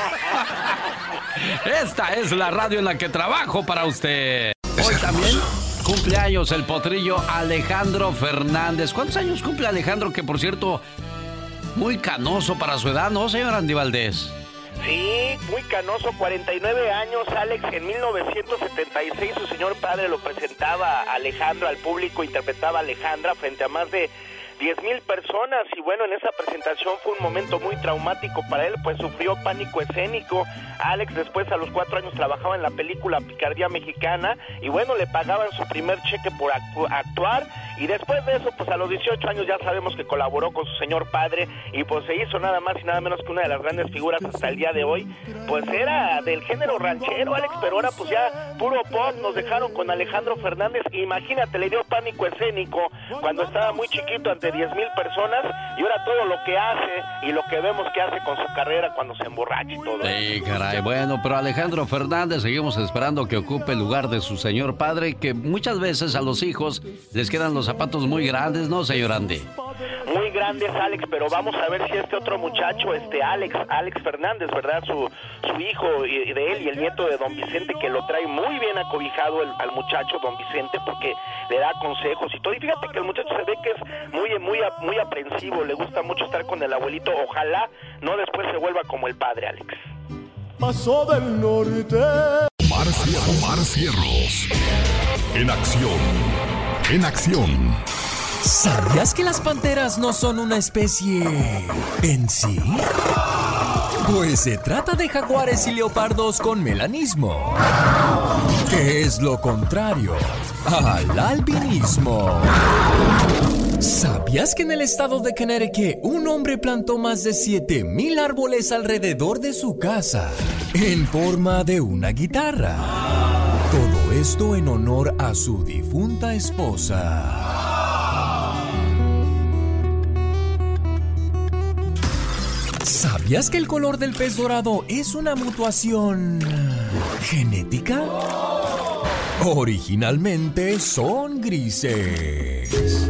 Esta es la radio en la que trabajo para usted. Hoy también cumpleaños el potrillo Alejandro Fernández. ¿Cuántos años cumple Alejandro? Que por cierto, muy canoso para su edad, ¿no, señor Andy Valdés? Sí, muy canoso, 49 años, Alex. En 1976 su señor padre lo presentaba a Alejandro al público, interpretaba a Alejandra frente a más de 10 mil personas y bueno, en esa presentación fue un momento muy traumático para él, pues sufrió pánico escénico. Alex después a los cuatro años trabajaba en la película Picardía Mexicana y bueno, le pagaban su primer cheque por actuar y después de eso, pues a los 18 años ya sabemos que colaboró con su señor padre y pues se hizo nada más y nada menos que una de las grandes figuras hasta el día de hoy, pues era del género ranchero, Alex, pero ahora pues ya puro pop, nos dejaron con Alejandro Fernández, imagínate, le dio pánico escénico cuando estaba muy chiquito ante 10 mil personas y ahora todo lo que hace y lo que vemos que hace con su carrera cuando se emborracha y todo. Sí, caray, bueno, pero Alejandro Fernández seguimos esperando que ocupe el lugar de su señor padre, que muchas veces a los hijos les quedan los zapatos muy grandes, ¿no, señor Andy? Muy grandes, Alex, pero vamos a ver si este otro muchacho, este Alex, Alex Fernández, ¿verdad? Su, su hijo y de él y el nieto de don Vicente, que lo trae muy bien acobijado el, al muchacho don Vicente, porque le da consejos y todo. Y fíjate que el muchacho se ve que es muy, muy, muy aprensivo, le gusta mucho estar con el abuelito. Ojalá no después se vuelva como el padre, Alex. Pasó del norte. Omar Cierros. En acción. En acción. ¿Sabías que las panteras no son una especie en sí? Pues se trata de jaguares y leopardos con melanismo, que es lo contrario al albinismo. ¿Sabías que en el estado de Connecticut un hombre plantó más de 7000 árboles alrededor de su casa en forma de una guitarra? Todo esto en honor a su difunta esposa. ¿Sabías que el color del pez dorado es una mutuación genética? Originalmente son grises.